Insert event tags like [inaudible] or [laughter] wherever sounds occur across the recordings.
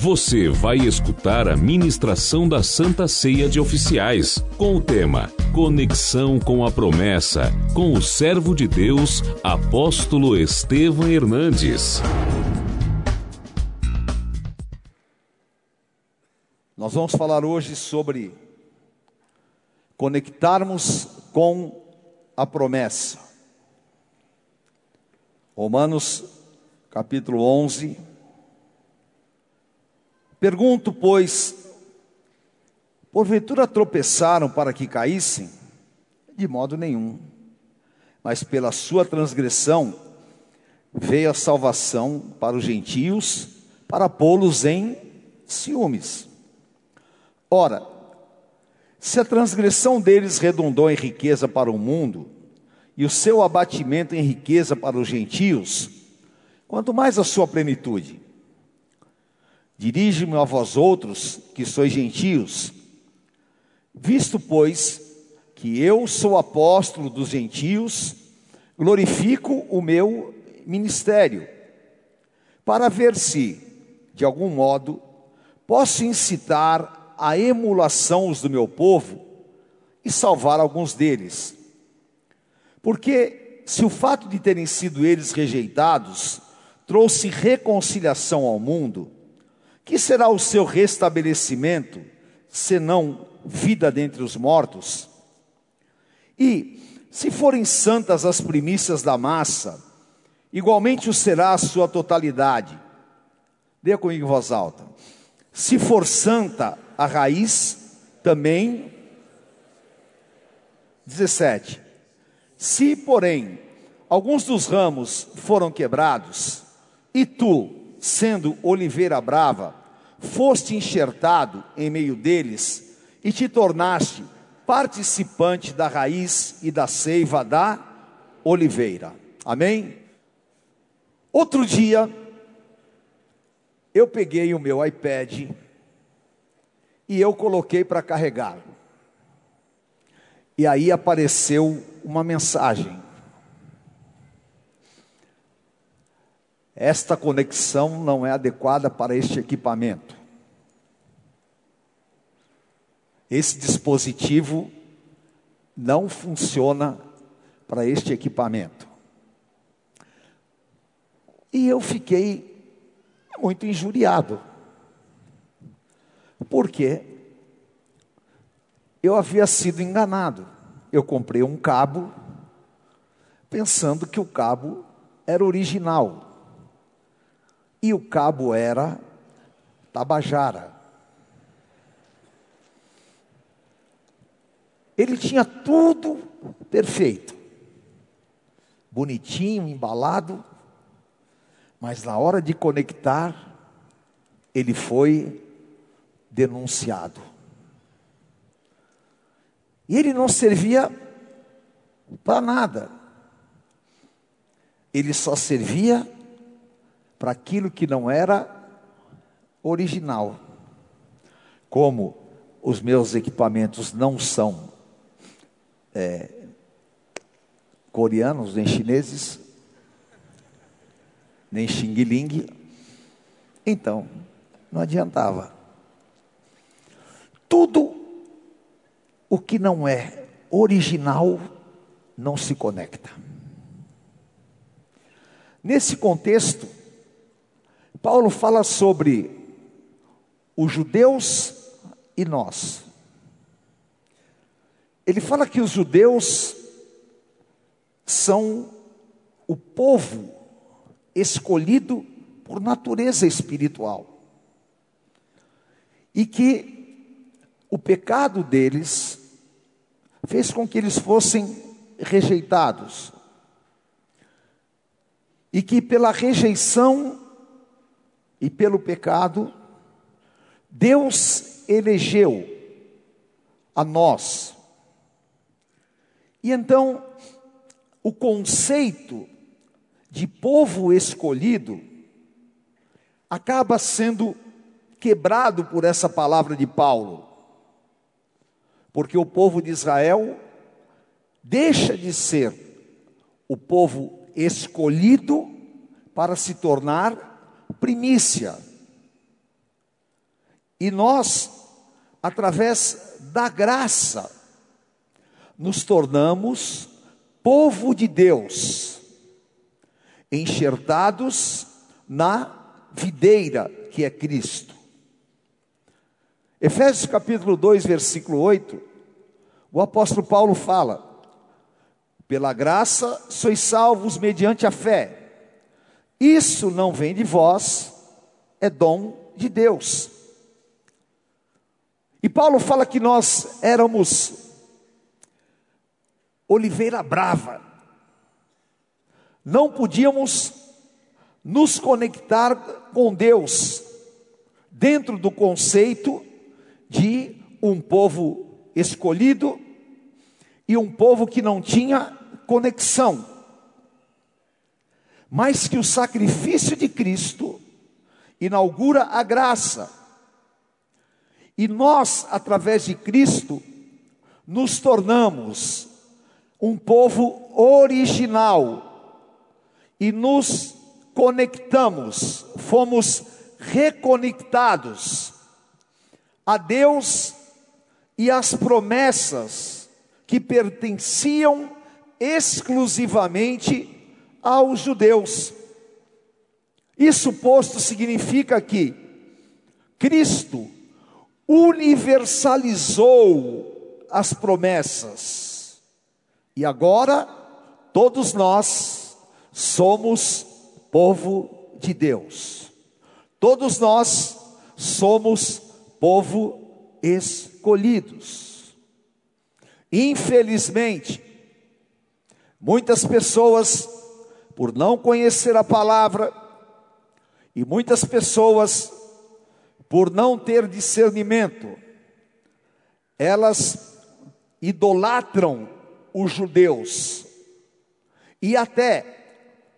Você vai escutar a ministração da Santa Ceia de Oficiais, com o tema Conexão com a Promessa, com o servo de Deus, apóstolo Estevam Hernandes. Nós vamos falar hoje sobre conectarmos com a promessa. Romanos capítulo 11. Pergunto, pois, porventura tropeçaram para que caíssem? De modo nenhum. Mas pela sua transgressão veio a salvação para os gentios, para pô-los em ciúmes. Ora, se a transgressão deles redundou em riqueza para o mundo, e o seu abatimento em riqueza para os gentios, quanto mais a sua plenitude. Dirige-me a vós outros, que sois gentios, visto, pois, que eu sou apóstolo dos gentios, glorifico o meu ministério, para ver se, de algum modo, posso incitar a emulação os do meu povo e salvar alguns deles. Porque se o fato de terem sido eles rejeitados trouxe reconciliação ao mundo, que será o seu restabelecimento, senão vida dentre os mortos? E, se forem santas as primícias da massa, igualmente o será a sua totalidade. Dê comigo em voz alta. Se for santa a raiz, também. 17. Se, porém, alguns dos ramos foram quebrados, e tu, sendo oliveira brava, foste enxertado em meio deles, e te tornaste participante da raiz e da seiva da oliveira. Amém? Outro dia, eu peguei o meu iPad e eu coloquei para carregar. E aí apareceu uma mensagem. Esta conexão não é adequada para este equipamento. Esse dispositivo não funciona para este equipamento. E eu fiquei muito injuriado. Por quê? eu havia sido enganado. Eu comprei um cabo pensando que o cabo era original. E o cabo era Tabajara. Ele tinha tudo perfeito. Bonitinho, embalado, mas na hora de conectar, ele foi denunciado. E ele não servia para nada. Ele só servia para aquilo que não era original. Como os meus equipamentos não são é, coreanos, nem chineses, nem xing ling, então não adiantava. Tudo o que não é original não se conecta. Nesse contexto, Paulo fala sobre os judeus e nós. Ele fala que os judeus são o povo escolhido por natureza espiritual. E que o pecado deles fez com que eles fossem rejeitados. E que pela rejeição e pelo pecado, Deus elegeu a nós. E então, o conceito de povo escolhido acaba sendo quebrado por essa palavra de Paulo porque o povo de Israel deixa de ser o povo escolhido para se tornar primícia. E nós, através da graça, nos tornamos povo de Deus, enxertados na videira que é Cristo. Efésios capítulo 2, versículo 8, o apóstolo Paulo fala: Pela graça sois salvos mediante a fé. Isso não vem de vós, é dom de Deus. E Paulo fala que nós éramos oliveira brava, não podíamos nos conectar com Deus dentro do conceito de um povo escolhido e um povo que não tinha conexão. Mas que o sacrifício de Cristo inaugura a graça. E nós, através de Cristo, nos tornamos um povo original e nos conectamos, fomos reconectados a Deus e as promessas que pertenciam exclusivamente aos judeus. Isso posto significa que Cristo universalizou as promessas. E agora todos nós somos povo de Deus. Todos nós somos povo escolhidos. Infelizmente, muitas pessoas, por não conhecer a palavra, e muitas pessoas, por não ter discernimento, elas idolatram os judeus e até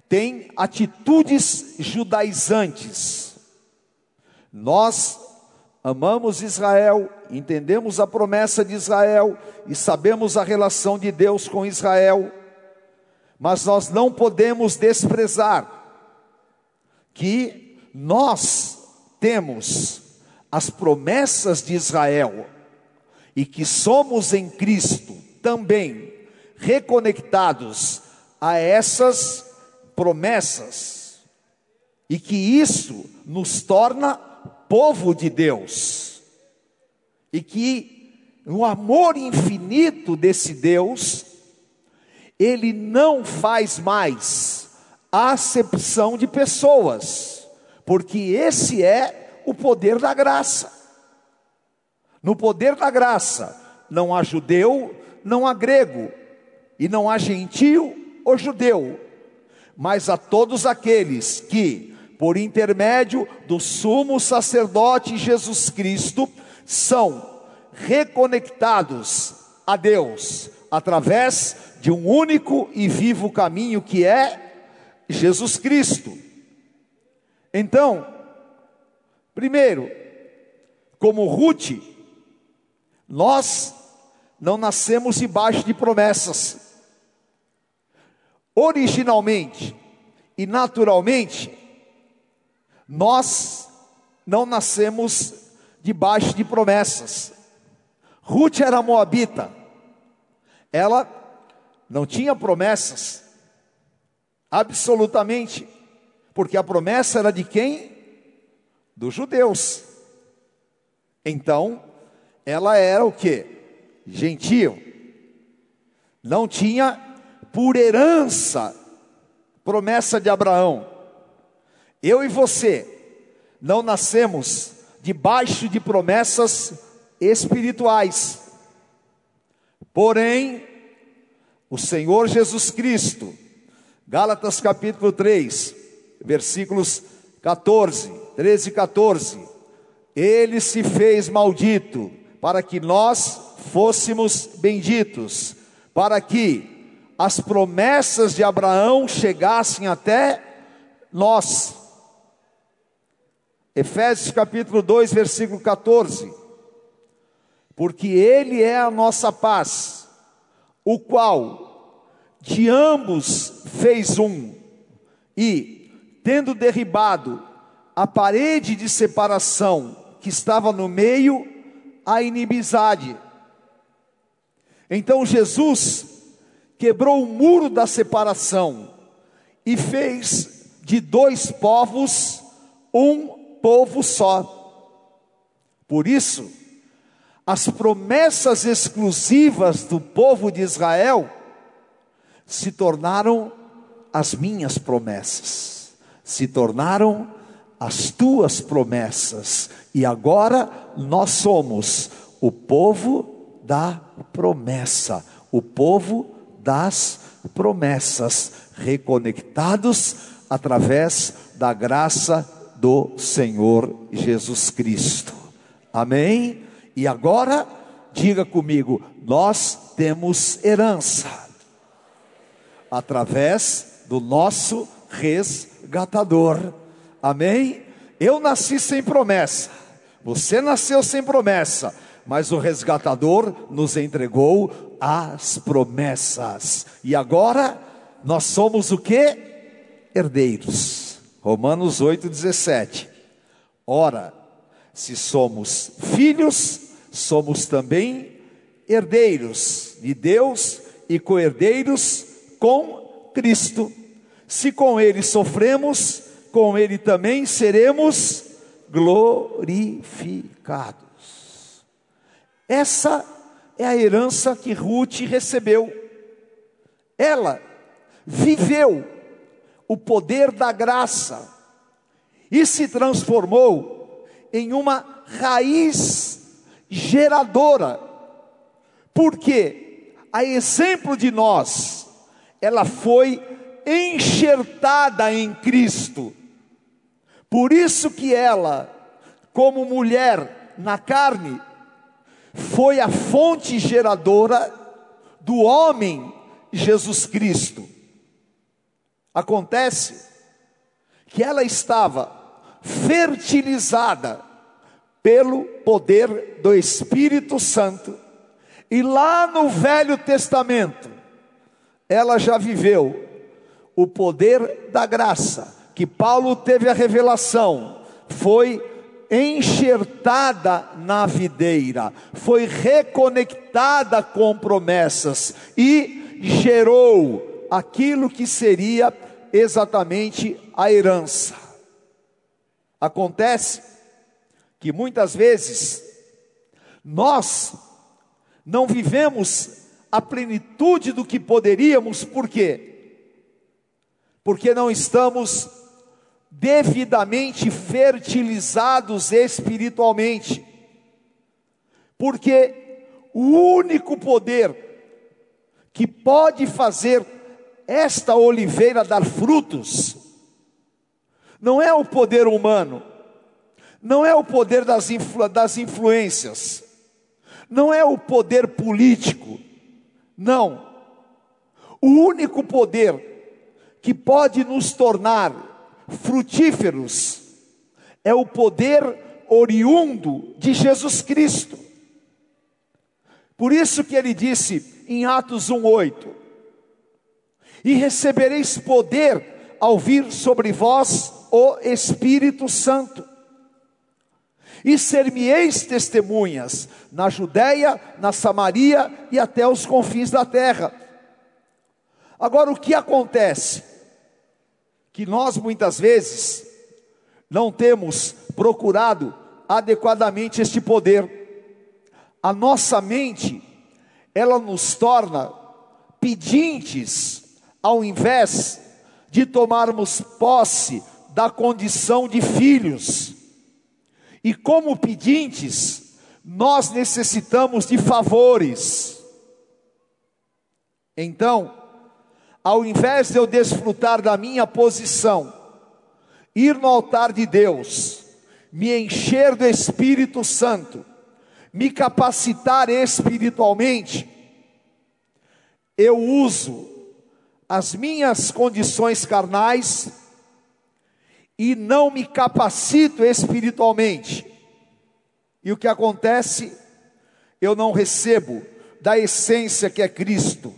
têm atitudes judaizantes. Nós amamos Israel, entendemos a promessa de Israel e sabemos a relação de Deus com Israel, mas nós não podemos desprezar que nós temos as promessas de Israel e que somos em Cristo também reconectados a essas promessas e que isso nos torna povo de Deus, e que no amor infinito desse Deus, ele não faz mais acepção de pessoas, porque esse é o poder da graça. No poder da graça, não há judeu, não há grego, e não há gentio ou judeu, mas a todos aqueles que por intermédio do sumo sacerdote Jesus Cristo, são reconectados a Deus através de um único e vivo caminho que é Jesus Cristo. Então, primeiro, como Ruth, nós não nascemos debaixo de promessas. Originalmente e naturalmente, nós não nascemos debaixo de promessas. Ruth era moabita. Ela não tinha promessas. Absolutamente. Porque a promessa era de quem? Dos judeus. Então, ela era o que? Gentil. Não tinha por herança promessa de Abraão. Eu e você não nascemos debaixo de promessas espirituais. Porém, o Senhor Jesus Cristo, Gálatas capítulo 3, versículos 14, 13 e 14, ele se fez maldito para que nós fôssemos benditos, para que as promessas de Abraão chegassem até nós. Efésios capítulo 2, versículo 14. Porque Ele é a nossa paz, o qual de ambos fez um, e, tendo derribado a parede de separação que estava no meio a inimizade. Então Jesus quebrou o muro da separação e fez de dois povos um povo só. Por isso, as promessas exclusivas do povo de Israel se tornaram as minhas promessas, se tornaram as tuas promessas, e agora nós somos o povo da promessa, o povo das promessas, reconectados através da graça do Senhor Jesus Cristo. Amém? E agora, diga comigo, nós temos herança através do nosso resgatador. Amém? Eu nasci sem promessa, você nasceu sem promessa, mas o resgatador nos entregou as promessas. E agora nós somos o que? Herdeiros. Romanos 8:17. Ora, se somos filhos, somos também herdeiros de Deus e co-herdeiros com Cristo. Se com ele sofremos, com ele também seremos glorificados. Essa é a herança que Ruth recebeu. Ela viveu o poder da graça e se transformou em uma raiz geradora. Porque, a exemplo de nós, ela foi enxertada em Cristo. Por isso que ela, como mulher na carne, foi a fonte geradora do homem Jesus Cristo. Acontece que ela estava fertilizada pelo poder do Espírito Santo, e lá no Velho Testamento, ela já viveu o poder da graça, que Paulo teve a revelação, foi enxertada na videira, foi reconectada com promessas e gerou aquilo que seria exatamente a herança. Acontece que muitas vezes nós não vivemos a plenitude do que poderíamos, por quê? Porque não estamos devidamente fertilizados espiritualmente. Porque o único poder que pode fazer esta oliveira dar frutos não é o poder humano, não é o poder das, influ, das influências, não é o poder político, não. O único poder que pode nos tornar frutíferos é o poder oriundo de Jesus Cristo. Por isso que ele disse em Atos 1:8: E recebereis poder ao vir sobre vós o Espírito Santo. E ser-me-eis testemunhas na Judéia, na Samaria e até os confins da terra. Agora o que acontece? que nós muitas vezes não temos procurado adequadamente este poder. A nossa mente, ela nos torna pedintes, ao invés de tomarmos posse da condição de filhos. E como pedintes, nós necessitamos de favores. Então, ao invés de eu desfrutar da minha posição, ir no altar de Deus, me encher do Espírito Santo, me capacitar espiritualmente, eu uso as minhas condições carnais e não me capacito espiritualmente. E o que acontece? Eu não recebo da essência que é Cristo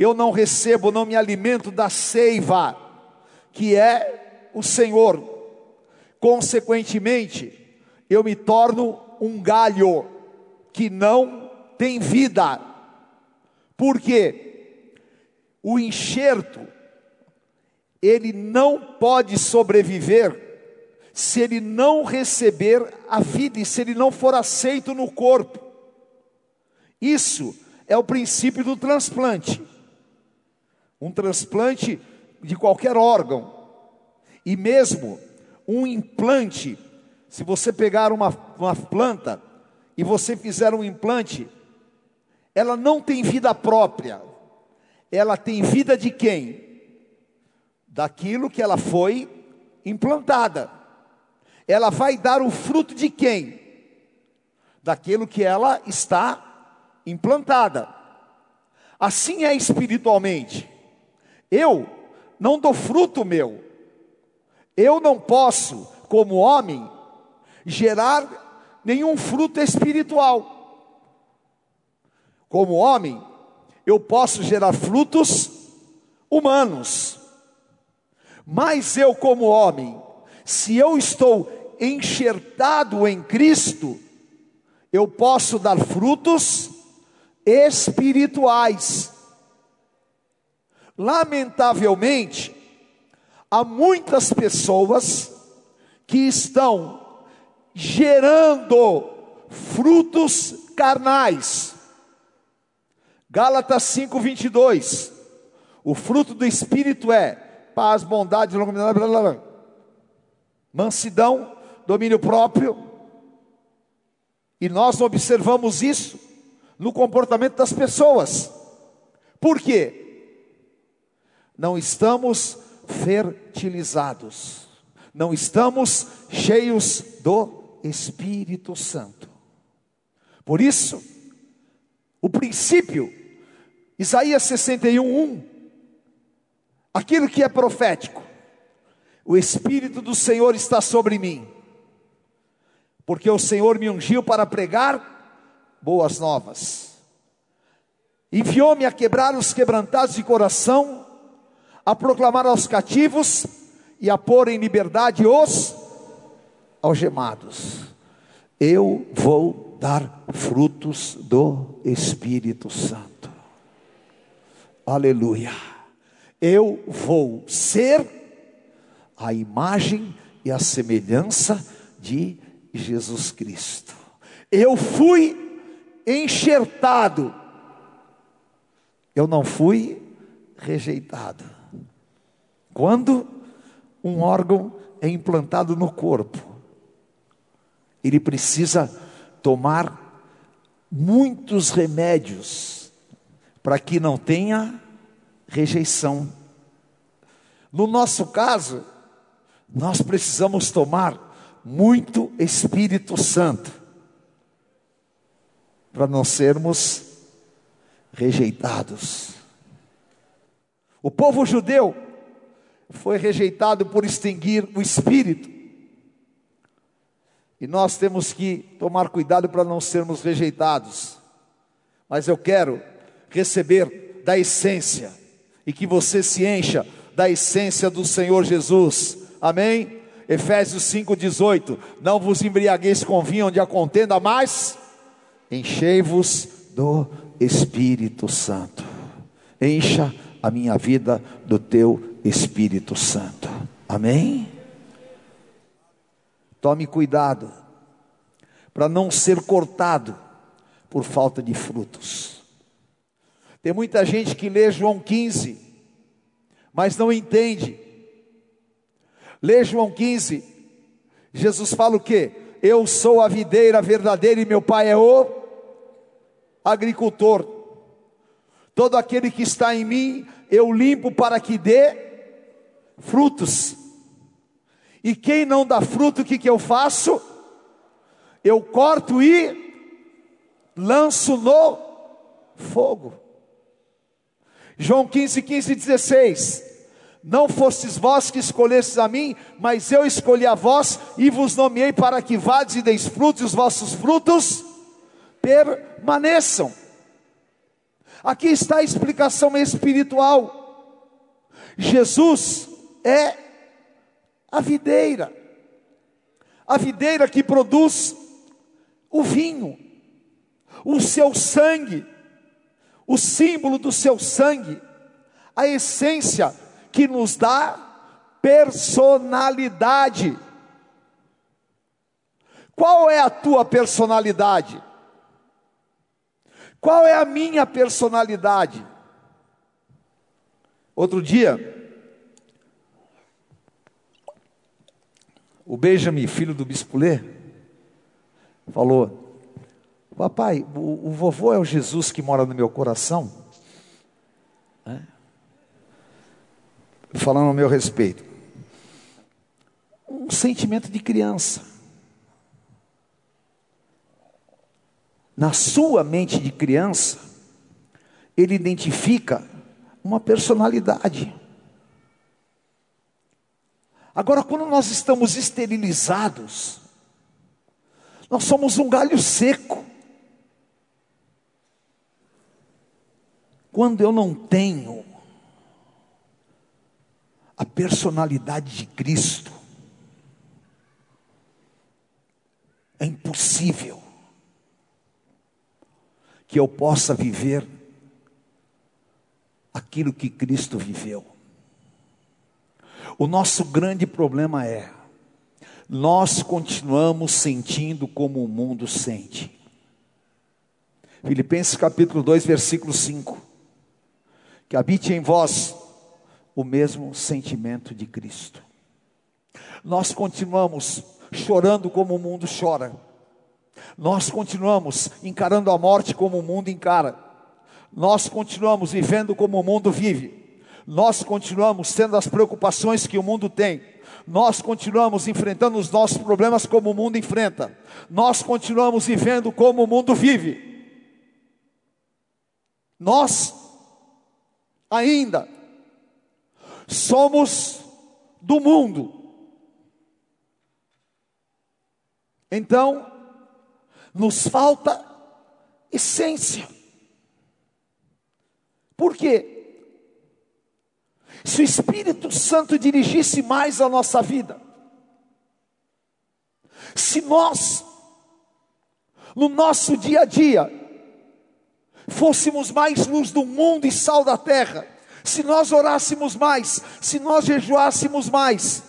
eu não recebo, não me alimento da seiva, que é o Senhor. Consequentemente, eu me torno um galho que não tem vida. Por quê? O enxerto, ele não pode sobreviver se ele não receber a vida e se ele não for aceito no corpo. Isso é o princípio do transplante. Um transplante de qualquer órgão, e mesmo um implante, se você pegar uma, uma planta e você fizer um implante, ela não tem vida própria, ela tem vida de quem? Daquilo que ela foi implantada. Ela vai dar o fruto de quem? Daquilo que ela está implantada. Assim é espiritualmente. Eu não dou fruto meu. Eu não posso, como homem, gerar nenhum fruto espiritual. Como homem, eu posso gerar frutos humanos. Mas eu, como homem, se eu estou enxertado em Cristo, eu posso dar frutos espirituais. Lamentavelmente, há muitas pessoas que estão gerando frutos carnais. Gálatas 5:22. O fruto do espírito é paz, bondade, longanimidade, blá, blá, blá. mansidão, domínio próprio. E nós observamos isso no comportamento das pessoas. Por quê? não estamos fertilizados, não estamos cheios do Espírito Santo. Por isso, o princípio, Isaías 61, 1, aquilo que é profético, o Espírito do Senhor está sobre mim, porque o Senhor me ungiu para pregar boas novas, enviou-me a quebrar os quebrantados de coração, a proclamar aos cativos e a pôr em liberdade os algemados. Eu vou dar frutos do Espírito Santo. Aleluia. Eu vou ser a imagem e a semelhança de Jesus Cristo. Eu fui enxertado. Eu não fui rejeitado. Quando um órgão é implantado no corpo, ele precisa tomar muitos remédios para que não tenha rejeição. No nosso caso, nós precisamos tomar muito Espírito Santo para não sermos rejeitados. O povo judeu foi rejeitado por extinguir o espírito. E nós temos que tomar cuidado para não sermos rejeitados. Mas eu quero receber da essência e que você se encha da essência do Senhor Jesus. Amém? Efésios 5:18. Não vos embriagueis com vinho onde a contenda, mas enchei-vos do Espírito Santo. Encha a minha vida do teu Espírito Santo. Amém? Tome cuidado para não ser cortado por falta de frutos. Tem muita gente que lê João 15, mas não entende. Lê João 15, Jesus fala o que? Eu sou a videira verdadeira e meu pai é o agricultor. Todo aquele que está em mim, eu limpo para que dê frutos. E quem não dá fruto, o que, que eu faço? Eu corto e lanço no fogo. João 15, 15 16. Não fostes vós que escolhestes a mim, mas eu escolhi a vós e vos nomeei para que vades e deis frutos, e os vossos frutos permaneçam. Aqui está a explicação espiritual. Jesus é a videira. a videira que produz o vinho, o seu sangue, o símbolo do seu sangue, a essência que nos dá personalidade. Qual é a tua personalidade? Qual é a minha personalidade? Outro dia, o Benjamin, filho do Bispo Lê, falou: Papai, o, o, vovô é o Jesus que mora no meu coração? Falando ao meu respeito. Um sentimento de criança. Na sua mente de criança, ele identifica uma personalidade. Agora, quando nós estamos esterilizados, nós somos um galho seco. Quando eu não tenho a personalidade de Cristo, é impossível que eu possa viver aquilo que Cristo viveu. O nosso grande problema é, nós continuamos sentindo como o mundo sente. Filipenses capítulo 2, versículo 5. Que habite em vós o mesmo sentimento de Cristo. Nós continuamos chorando como o mundo chora nós continuamos encarando a morte como o mundo encara. Nós continuamos vivendo como o mundo vive. Nós continuamos tendo as preocupações que o mundo tem. Nós continuamos enfrentando os nossos problemas como o mundo enfrenta. Nós continuamos vivendo como o mundo vive. Nós ainda somos do mundo. Então, nos falta essência. Por quê? Se o Espírito Santo dirigisse mais a nossa vida, se nós, no nosso dia a dia, fôssemos mais luz do mundo e sal da terra, se nós orássemos mais, se nós jejuássemos mais,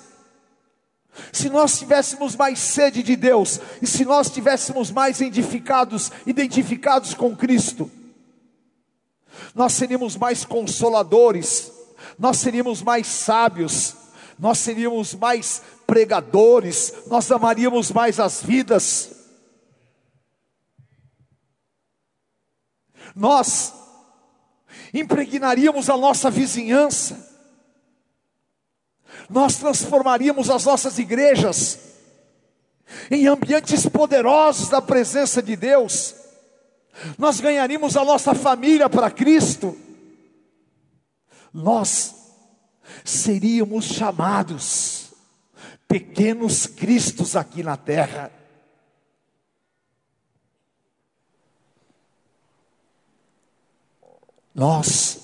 se nós tivéssemos mais sede de Deus, e se nós tivéssemos mais identificados, identificados com Cristo, nós seríamos mais consoladores, nós seríamos mais sábios, nós seríamos mais pregadores, nós amaríamos mais as vidas. Nós impregnaríamos a nossa vizinhança, nós transformaríamos as nossas igrejas em ambientes poderosos da presença de Deus, nós ganharíamos a nossa família para Cristo, nós seríamos chamados pequenos cristos aqui na terra. Nós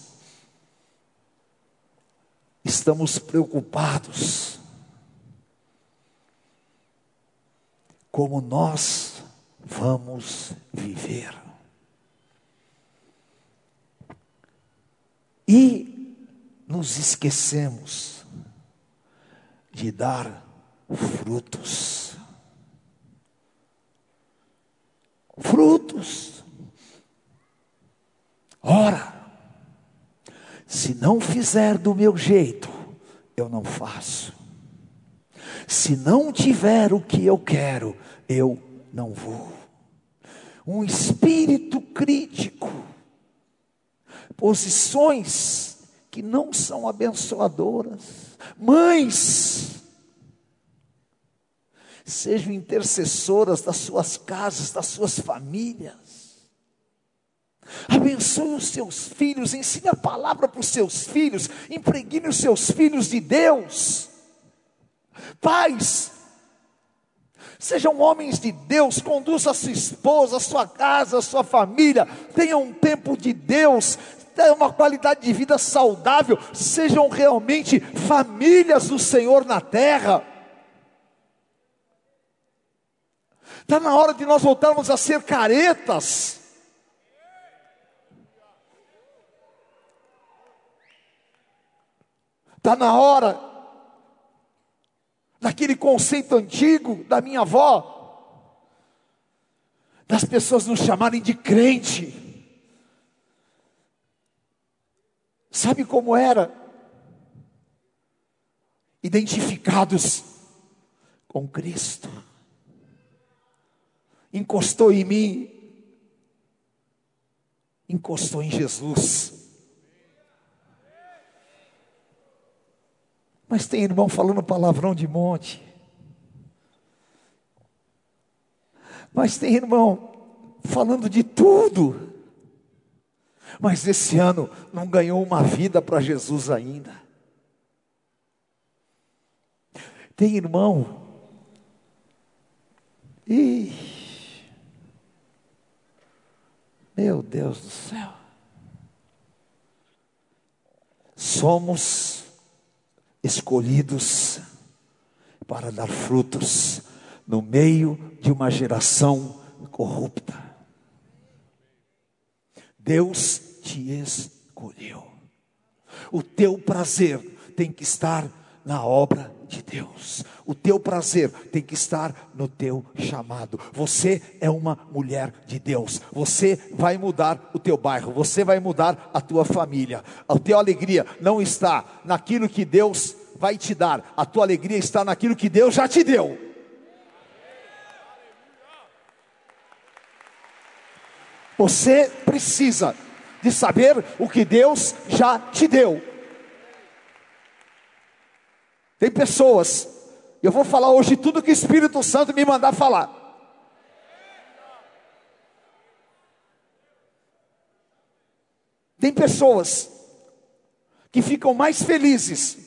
estamos preocupados como nós vamos viver. E nos esquecemos de dar frutos. Frutos. Ora, se não fizer do meu jeito, eu não faço. Se não tiver o que eu quero, eu não vou. Um espírito crítico, posições que não são abençoadoras, mães, sejam intercessoras das suas casas, das suas famílias, Abençoe os seus filhos, ensine a palavra para os seus filhos, impregne os seus filhos de Deus. Pais, sejam homens de Deus, conduza a sua esposa, a sua casa, a sua família, tenham um tempo de Deus, tenham uma qualidade de vida saudável, sejam realmente famílias do Senhor na terra. Está na hora de nós voltarmos a ser caretas. Está na hora daquele conceito antigo da minha avó, das pessoas nos chamarem de crente. Sabe como era? Identificados com Cristo. Encostou em mim, encostou em Jesus. Mas tem irmão falando palavrão de monte. Mas tem irmão falando de tudo. Mas esse ano não ganhou uma vida para Jesus ainda. Tem irmão. Ih, meu Deus do céu. Somos escolhidos para dar frutos no meio de uma geração corrupta. Deus te escolheu. O teu prazer tem que estar na obra de Deus. O teu prazer tem que estar no teu chamado. Você é uma mulher de Deus. Você vai mudar o teu bairro. Você vai mudar a tua família. A tua alegria não está naquilo que Deus vai te dar. A tua alegria está naquilo que Deus já te deu. Você precisa de saber o que Deus já te deu. Tem pessoas, eu vou falar hoje tudo que o Espírito Santo me mandar falar. Tem pessoas que ficam mais felizes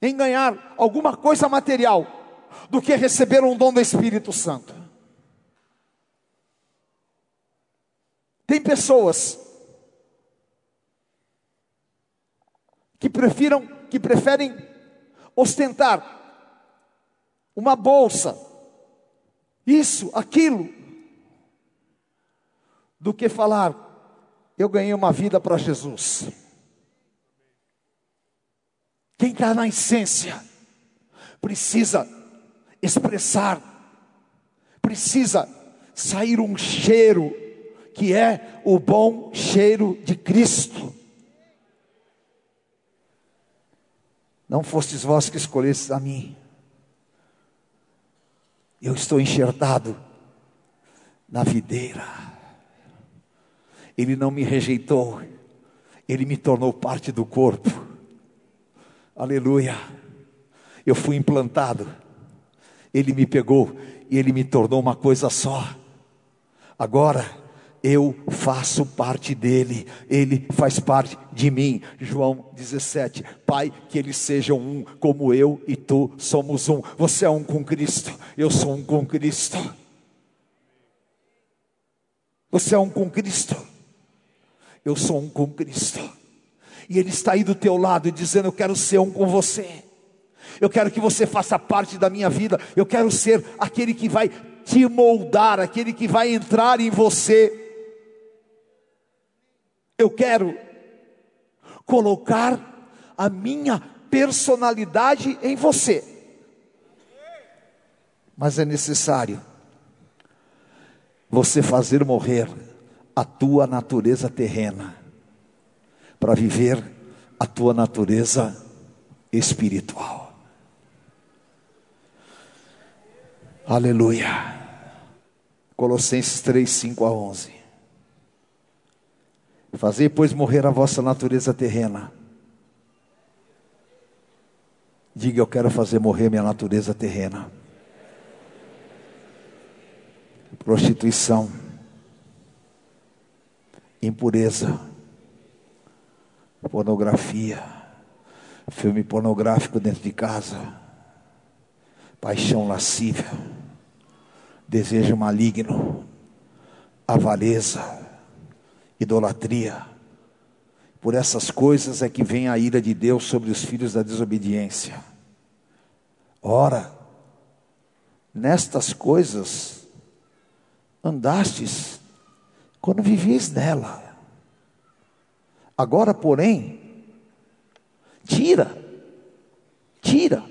em ganhar alguma coisa material do que receber um dom do Espírito Santo. Tem pessoas que prefiram, que preferem ostentar uma bolsa, isso, aquilo, do que falar, eu ganhei uma vida para Jesus. Quem está na essência precisa expressar, precisa sair um cheiro que é o bom cheiro de Cristo. Não fostes vós que escolhestes a mim. Eu estou enxertado na videira. Ele não me rejeitou, ele me tornou parte do corpo. Aleluia. Eu fui implantado. Ele me pegou e ele me tornou uma coisa só. Agora eu faço parte dele, ele faz parte de mim. João 17. Pai, que eles sejam um, como eu e tu somos um. Você é um com Cristo, eu sou um com Cristo. Você é um com Cristo, eu sou um com Cristo. E Ele está aí do teu lado dizendo: Eu quero ser um com você. Eu quero que você faça parte da minha vida. Eu quero ser aquele que vai te moldar, aquele que vai entrar em você. Eu quero colocar a minha personalidade em você. Mas é necessário você fazer morrer a tua natureza terrena para viver a tua natureza espiritual. Aleluia. Colossenses 3, 5 a 11. Fazei, pois, morrer a vossa natureza terrena. Diga, eu quero fazer morrer minha natureza terrena. Prostituição, impureza, pornografia, filme pornográfico dentro de casa, paixão lascívia, desejo maligno, avareza, idolatria. Por essas coisas é que vem a ira de Deus sobre os filhos da desobediência. Ora, nestas coisas andastes quando vivias nela. Agora, porém, tira, tira,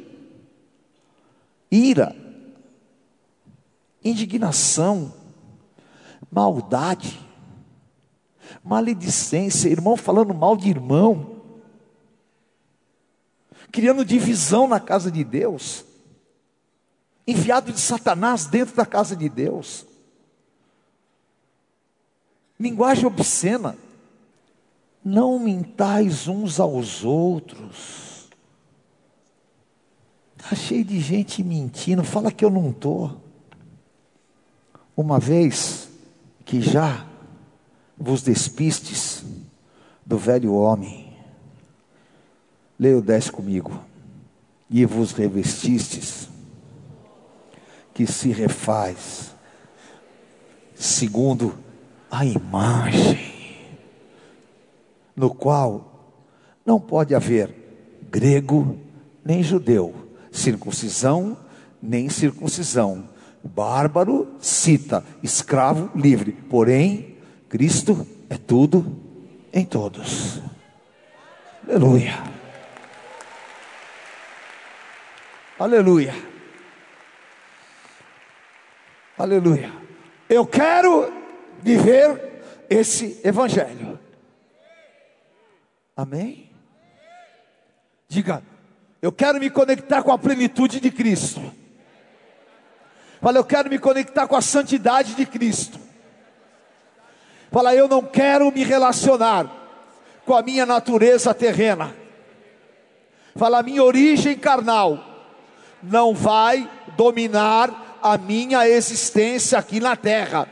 ira, indignação, maldade, maledicência, irmão falando mal de irmão, criando divisão na casa de Deus, enviado de Satanás dentro da casa de Deus, linguagem obscena, não mintais uns aos outros. Está cheio de gente mentindo, fala que eu não estou. Uma vez que já vos despistes do velho homem, leia o 10 comigo, e vos revestistes, que se refaz, segundo a imagem, no qual não pode haver grego nem judeu, circuncisão nem circuncisão, bárbaro, cita, escravo, livre. Porém, Cristo é tudo em todos. Aleluia. Aleluia. Aleluia. Eu quero viver esse evangelho. Amém? Diga, eu quero me conectar com a plenitude de Cristo. Fala, eu quero me conectar com a santidade de Cristo. Fala, eu não quero me relacionar com a minha natureza terrena. Fala, a minha origem carnal não vai dominar a minha existência aqui na terra.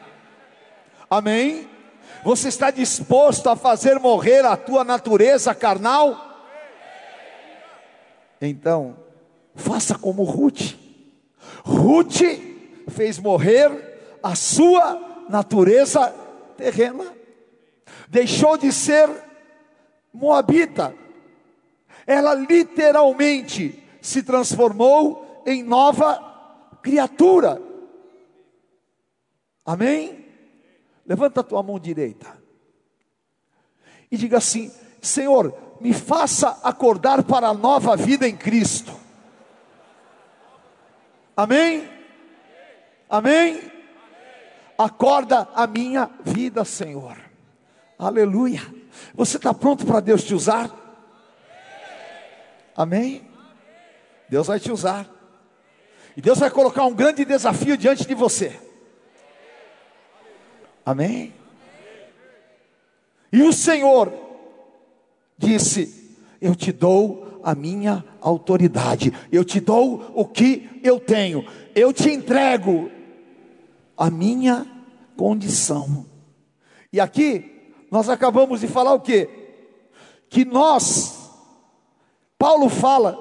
Amém? Você está disposto a fazer morrer a tua natureza carnal? Então, faça como Ruth. Ruth fez morrer a sua natureza terrena, deixou de ser moabita, ela literalmente se transformou em nova criatura. Amém? Levanta a tua mão direita e diga assim: Senhor, me faça acordar para a nova vida em Cristo. Amém? Amém? Acorda a minha vida, Senhor. Aleluia. Você está pronto para Deus te usar? Amém? Deus vai te usar. E Deus vai colocar um grande desafio diante de você. Amém? E o Senhor disse: Eu te dou a minha autoridade, eu te dou o que eu tenho, eu te entrego a minha condição. E aqui nós acabamos de falar o que? Que nós, Paulo fala,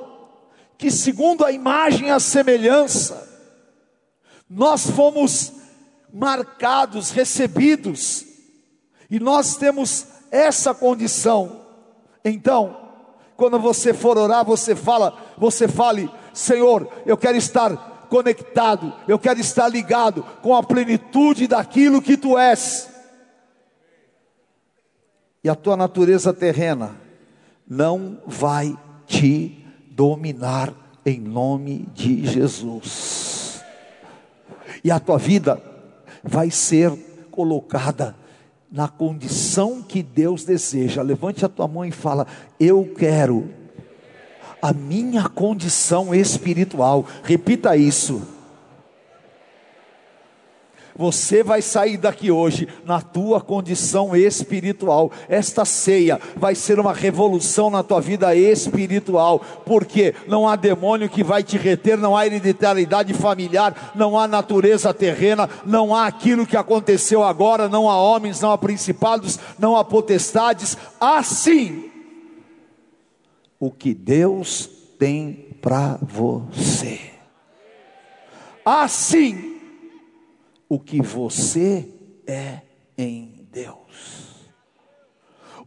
que segundo a imagem e a semelhança, nós fomos marcados, recebidos, e nós temos essa condição. Então, quando você for orar, você fala, você fale, Senhor, eu quero estar conectado, eu quero estar ligado com a plenitude daquilo que tu és. E a tua natureza terrena não vai te dominar em nome de Jesus. E a tua vida vai ser colocada na condição que Deus deseja. Levante a tua mão e fala: Eu quero a minha condição espiritual. Repita isso. Você vai sair daqui hoje na tua condição espiritual. Esta ceia vai ser uma revolução na tua vida espiritual, porque não há demônio que vai te reter, não há hereditariedade familiar, não há natureza terrena, não há aquilo que aconteceu agora, não há homens, não há principados, não há potestades. Assim, o que Deus tem para você. Assim, o que você é em Deus.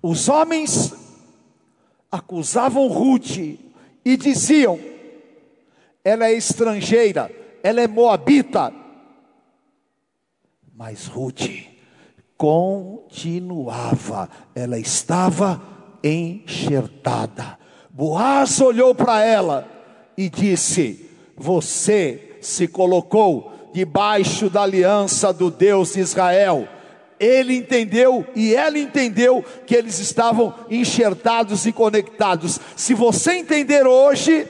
Os homens acusavam Ruth e diziam: ela é estrangeira, ela é moabita. Mas Ruth continuava, ela estava enxertada. Boaz olhou para ela e disse: Você se colocou debaixo da aliança do Deus de Israel. Ele entendeu e ela entendeu que eles estavam enxertados e conectados. Se você entender hoje,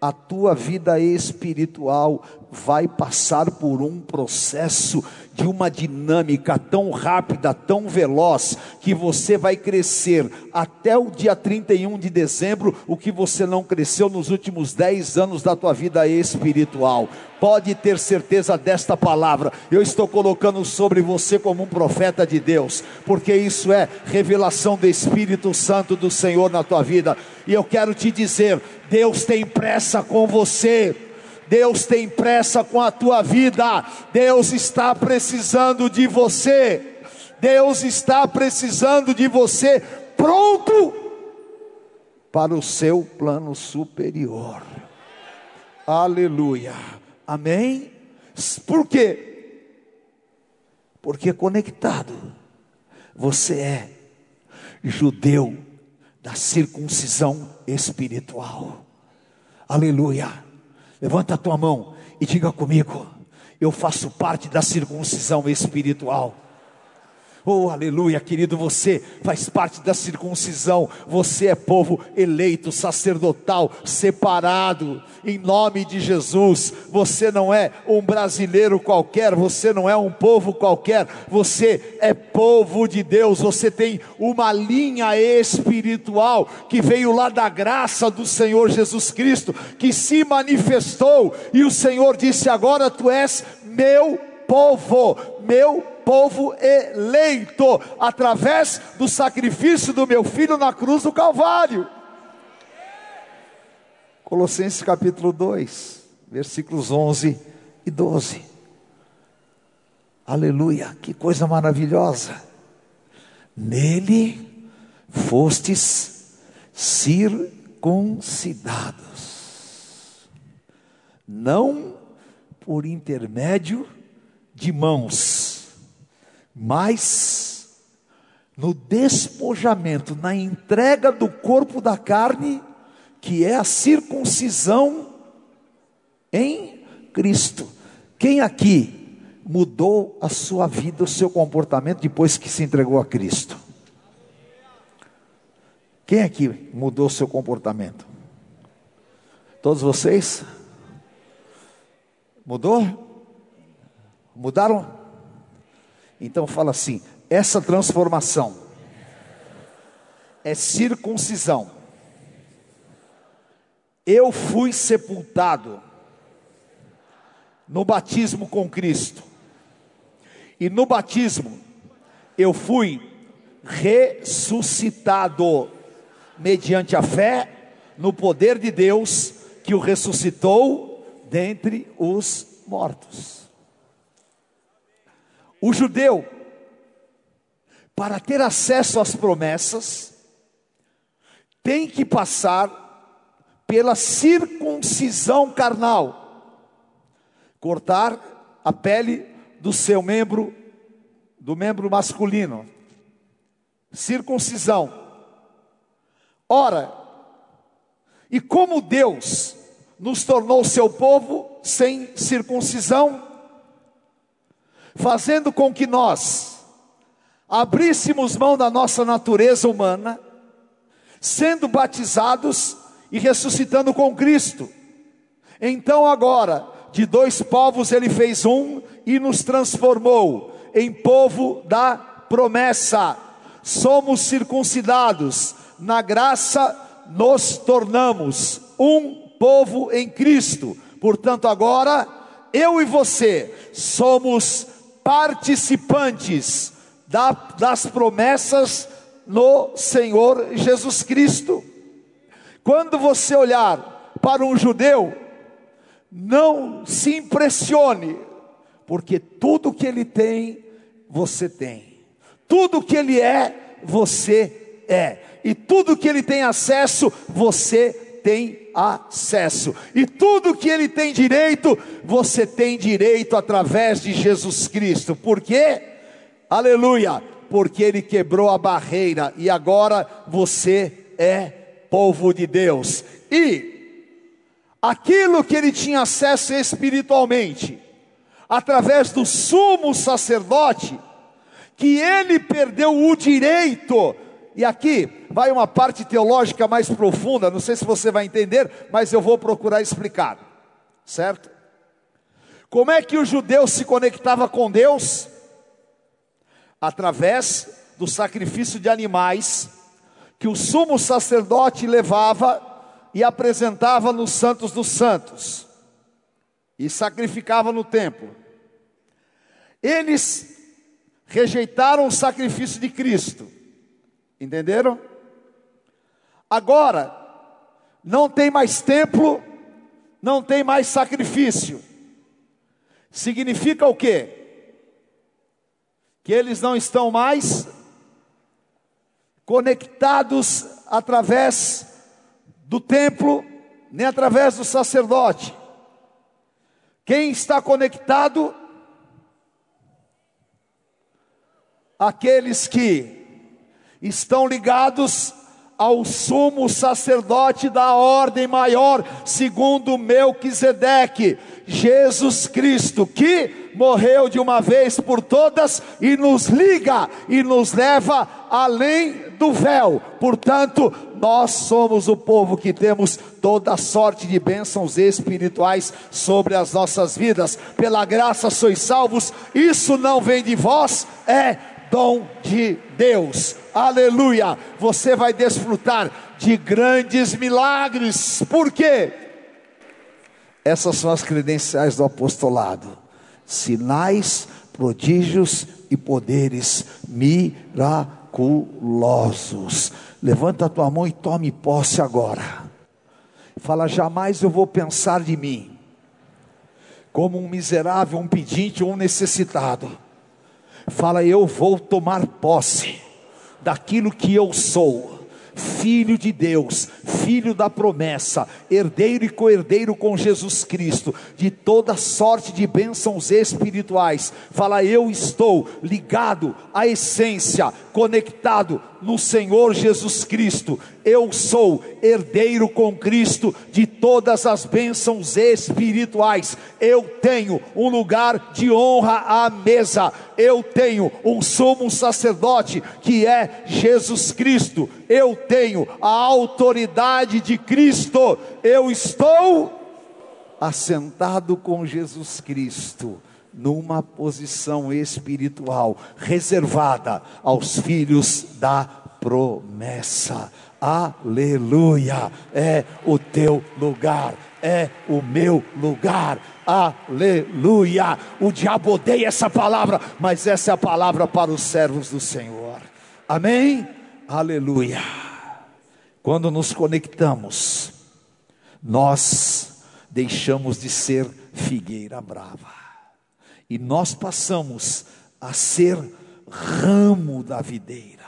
a tua vida espiritual vai passar por um processo de uma dinâmica tão rápida, tão veloz, que você vai crescer até o dia 31 de dezembro, o que você não cresceu nos últimos 10 anos da tua vida espiritual. Pode ter certeza desta palavra. Eu estou colocando sobre você como um profeta de Deus, porque isso é revelação do Espírito Santo do Senhor na tua vida. E eu quero te dizer, Deus tem pressa com você. Deus tem pressa com a tua vida, Deus está precisando de você, Deus está precisando de você pronto para o seu plano superior. Aleluia, amém? Por quê? Porque conectado, você é judeu da circuncisão espiritual. Aleluia. Levanta a tua mão e diga comigo: eu faço parte da circuncisão espiritual. Oh, aleluia, querido, você faz parte da circuncisão, você é povo eleito, sacerdotal, separado, em nome de Jesus. Você não é um brasileiro qualquer, você não é um povo qualquer, você é povo de Deus, você tem uma linha espiritual que veio lá da graça do Senhor Jesus Cristo, que se manifestou, e o Senhor disse: Agora tu és meu povo, meu povo eleito, através do sacrifício do meu filho na cruz do Calvário. Colossenses capítulo 2, versículos 11 e 12. Aleluia, que coisa maravilhosa. Nele fostes circuncidados, não por intermédio de mãos, mas no despojamento, na entrega do corpo da carne, que é a circuncisão em Cristo. Quem aqui mudou a sua vida, o seu comportamento depois que se entregou a Cristo? Quem aqui mudou o seu comportamento? Todos vocês? Mudou? Mudaram? Então fala assim: essa transformação é circuncisão. Eu fui sepultado no batismo com Cristo. E no batismo eu fui ressuscitado mediante a fé no poder de Deus que o ressuscitou dentre os mortos. O judeu, para ter acesso às promessas, tem que passar pela circuncisão carnal, cortar a pele do seu membro, do membro masculino, circuncisão. Ora, e como Deus nos tornou seu povo sem circuncisão, fazendo com que nós abríssemos mão da nossa natureza humana, sendo batizados e ressuscitando com Cristo. Então, agora, de dois povos ele fez um e nos transformou em povo da promessa. Somos circuncidados, na graça nos tornamos um povo em Cristo. Portanto, agora eu e você somos participantes da, das promessas no Senhor Jesus Cristo. Quando você olhar para um judeu, não se impressione, porque tudo que ele tem, você tem, tudo que ele é, você é, e tudo que ele tem acesso, você tem acesso. E tudo que ele tem direito, você tem direito através de Jesus Cristo. Por quê? Aleluia! Porque ele quebrou a barreira e agora você é povo de Deus. E aquilo que ele tinha acesso espiritualmente, através do sumo sacerdote, que ele perdeu o direito e aqui vai uma parte teológica mais profunda, não sei se você vai entender, mas eu vou procurar explicar. Certo? Como é que o judeu se conectava com Deus? Através do sacrifício de animais que o sumo sacerdote levava e apresentava nos santos dos santos e sacrificava no templo. Eles rejeitaram o sacrifício de Cristo Entenderam? Agora, não tem mais templo, não tem mais sacrifício. Significa o quê? Que eles não estão mais conectados através do templo, nem através do sacerdote. Quem está conectado? Aqueles que estão ligados ao sumo sacerdote da ordem maior, segundo Melquisedeque, Jesus Cristo, que morreu de uma vez por todas e nos liga e nos leva além do véu. Portanto, nós somos o povo que temos toda sorte de bênçãos espirituais sobre as nossas vidas. Pela graça sois salvos. Isso não vem de vós, é dom de Deus. Aleluia! Você vai desfrutar de grandes milagres. Por quê? Essas são as credenciais do apostolado: sinais, prodígios e poderes miraculosos. Levanta a tua mão e tome posse agora. Fala: jamais eu vou pensar de mim como um miserável, um pedinte ou um necessitado Fala, eu vou tomar posse daquilo que eu sou filho de Deus, filho da promessa, herdeiro e co-herdeiro com Jesus Cristo, de toda sorte de bênçãos espirituais. Fala, eu estou ligado à essência, conectado no Senhor Jesus Cristo. Eu sou herdeiro com Cristo de todas as bênçãos espirituais. Eu tenho um lugar de honra à mesa. Eu tenho um sumo sacerdote que é Jesus Cristo. Eu tenho a autoridade de Cristo. Eu estou assentado com Jesus Cristo numa posição espiritual reservada aos filhos da promessa. Aleluia! É o teu lugar, é o meu lugar. Aleluia! O diabo odeia essa palavra, mas essa é a palavra para os servos do Senhor. Amém? Aleluia! Quando nos conectamos, nós deixamos de ser figueira brava e nós passamos a ser ramo da videira.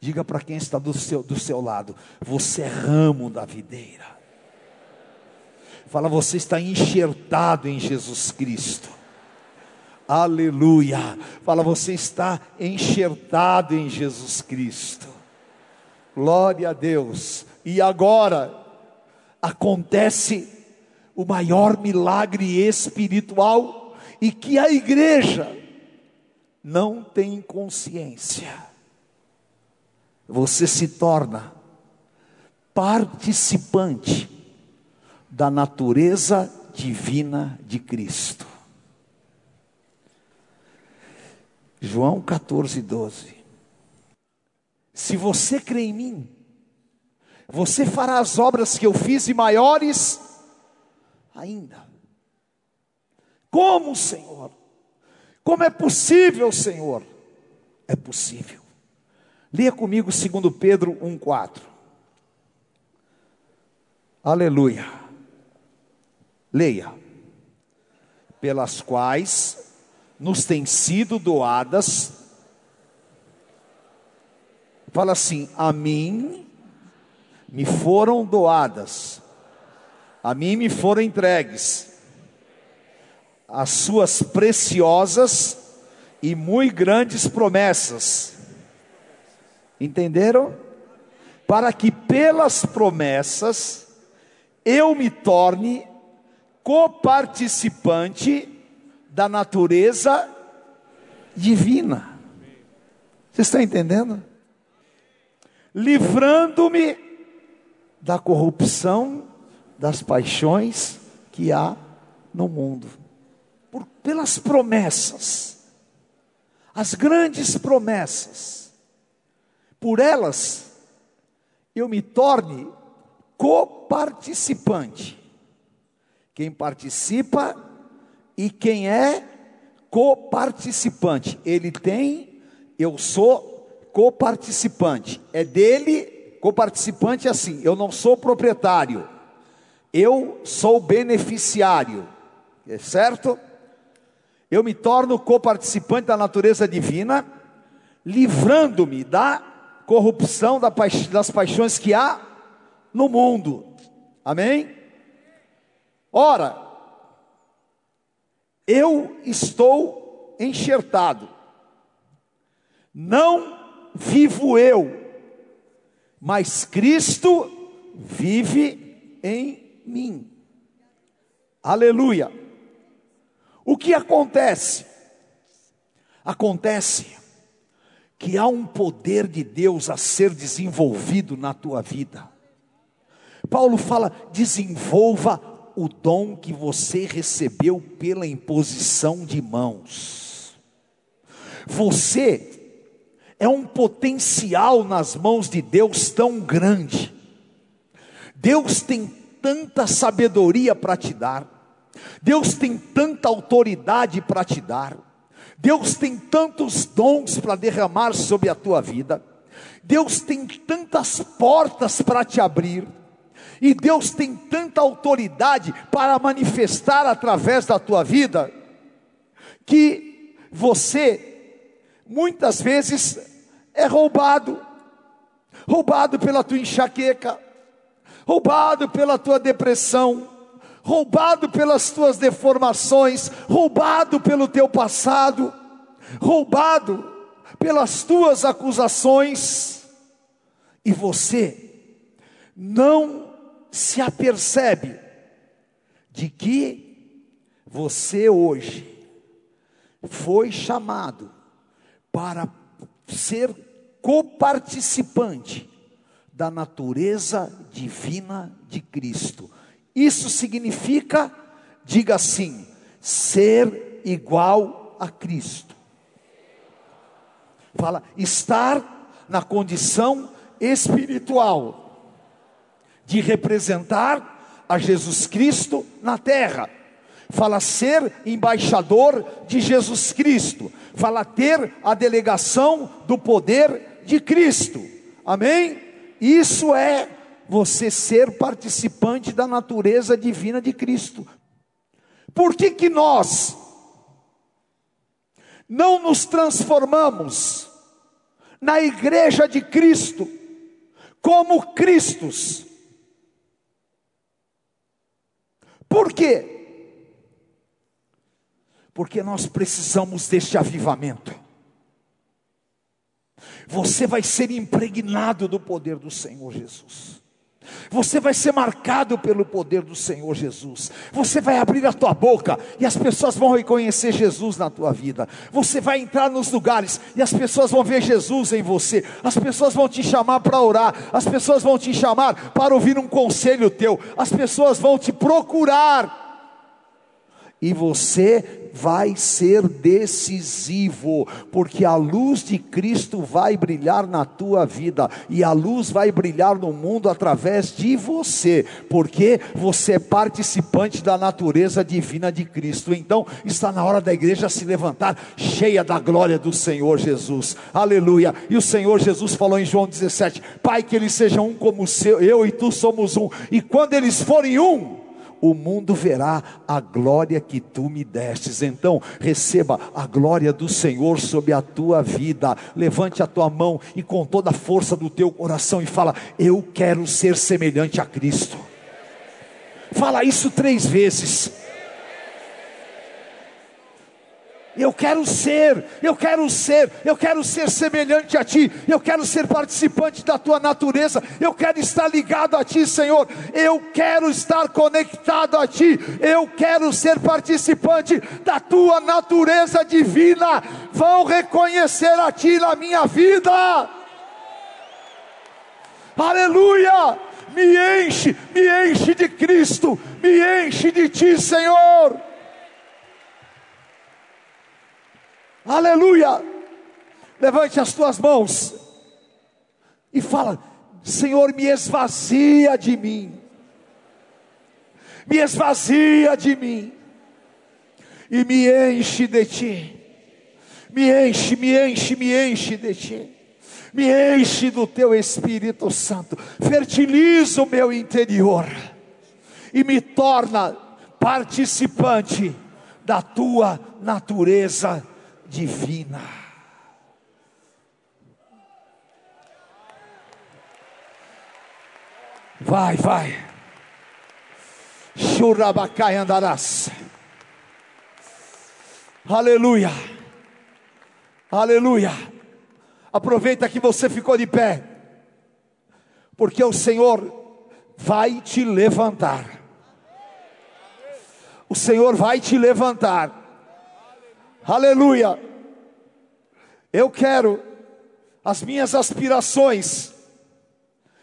Diga para quem está do seu, do seu lado: você é ramo da videira. Fala, você está enxertado em Jesus Cristo. Aleluia. Fala, você está enxertado em Jesus Cristo. Glória a Deus. E agora acontece o maior milagre espiritual e que a igreja não tem consciência. Você se torna participante da natureza divina de Cristo. João 14, 12. Se você crê em mim, você fará as obras que eu fiz e maiores ainda. Como, Senhor? Como é possível, Senhor? É possível. Leia comigo 2 Pedro 1,4. Aleluia. Leia. Pelas quais nos têm sido doadas. Fala assim: a mim me foram doadas, a mim me foram entregues as suas preciosas e muito grandes promessas. Entenderam? Para que pelas promessas eu me torne coparticipante da natureza divina. Você está entendendo? Livrando-me da corrupção das paixões que há no mundo. Por, pelas promessas, as grandes promessas, por elas eu me torne coparticipante. Quem participa e quem é coparticipante. Ele tem, eu sou coparticipante. É dele, coparticipante assim. Eu não sou proprietário. Eu sou beneficiário. É certo? Eu me torno coparticipante da natureza divina, livrando-me da corrupção das paixões que há no mundo. Amém? Ora, eu estou enxertado, não vivo eu, mas Cristo vive em mim. Aleluia. O que acontece? Acontece que há um poder de Deus a ser desenvolvido na tua vida. Paulo fala: desenvolva o dom que você recebeu pela imposição de mãos. Você é um potencial nas mãos de Deus tão grande. Deus tem tanta sabedoria para te dar. Deus tem tanta autoridade para te dar. Deus tem tantos dons para derramar sobre a tua vida. Deus tem tantas portas para te abrir. E Deus tem tanta autoridade para manifestar através da tua vida, que você, muitas vezes, é roubado roubado pela tua enxaqueca, roubado pela tua depressão, roubado pelas tuas deformações, roubado pelo teu passado, roubado pelas tuas acusações, e você não se apercebe de que você hoje foi chamado para ser coparticipante da natureza divina de Cristo. Isso significa, diga assim, ser igual a Cristo. Fala, estar na condição espiritual de representar a Jesus Cristo na terra. Fala ser embaixador de Jesus Cristo. Fala ter a delegação do poder de Cristo. Amém? Isso é você ser participante da natureza divina de Cristo. Por que que nós não nos transformamos na igreja de Cristo como Cristos? Por quê? Porque nós precisamos deste avivamento. Você vai ser impregnado do poder do Senhor Jesus. Você vai ser marcado pelo poder do Senhor Jesus. Você vai abrir a tua boca e as pessoas vão reconhecer Jesus na tua vida. Você vai entrar nos lugares e as pessoas vão ver Jesus em você. As pessoas vão te chamar para orar. As pessoas vão te chamar para ouvir um conselho teu. As pessoas vão te procurar e você vai ser decisivo, porque a luz de Cristo vai brilhar na tua vida, e a luz vai brilhar no mundo através de você, porque você é participante da natureza divina de Cristo. Então, está na hora da igreja se levantar, cheia da glória do Senhor Jesus, aleluia. E o Senhor Jesus falou em João 17: Pai, que eles sejam um como seu, eu e tu somos um, e quando eles forem um, o mundo verá a glória que tu me destes. Então, receba a glória do Senhor sobre a tua vida. Levante a tua mão e com toda a força do teu coração e fala: Eu quero ser semelhante a Cristo. Fala isso três vezes. Eu quero ser, eu quero ser, eu quero ser semelhante a Ti, eu quero ser participante da Tua natureza, eu quero estar ligado a Ti, Senhor, eu quero estar conectado a Ti, eu quero ser participante da Tua natureza divina. Vão reconhecer a Ti na minha vida. Aleluia! Me enche, me enche de Cristo, me enche de Ti, Senhor. Aleluia! Levante as tuas mãos e fala: Senhor, me esvazia de mim, me esvazia de mim. E me enche de ti, me enche, me enche, me enche de ti, me enche do teu Espírito Santo, fertiliza o meu interior e me torna participante da tua natureza divina. Vai, vai. Churabacai andarás. Aleluia. Aleluia. Aproveita que você ficou de pé. Porque o Senhor vai te levantar. O Senhor vai te levantar. Aleluia. Eu quero, as minhas aspirações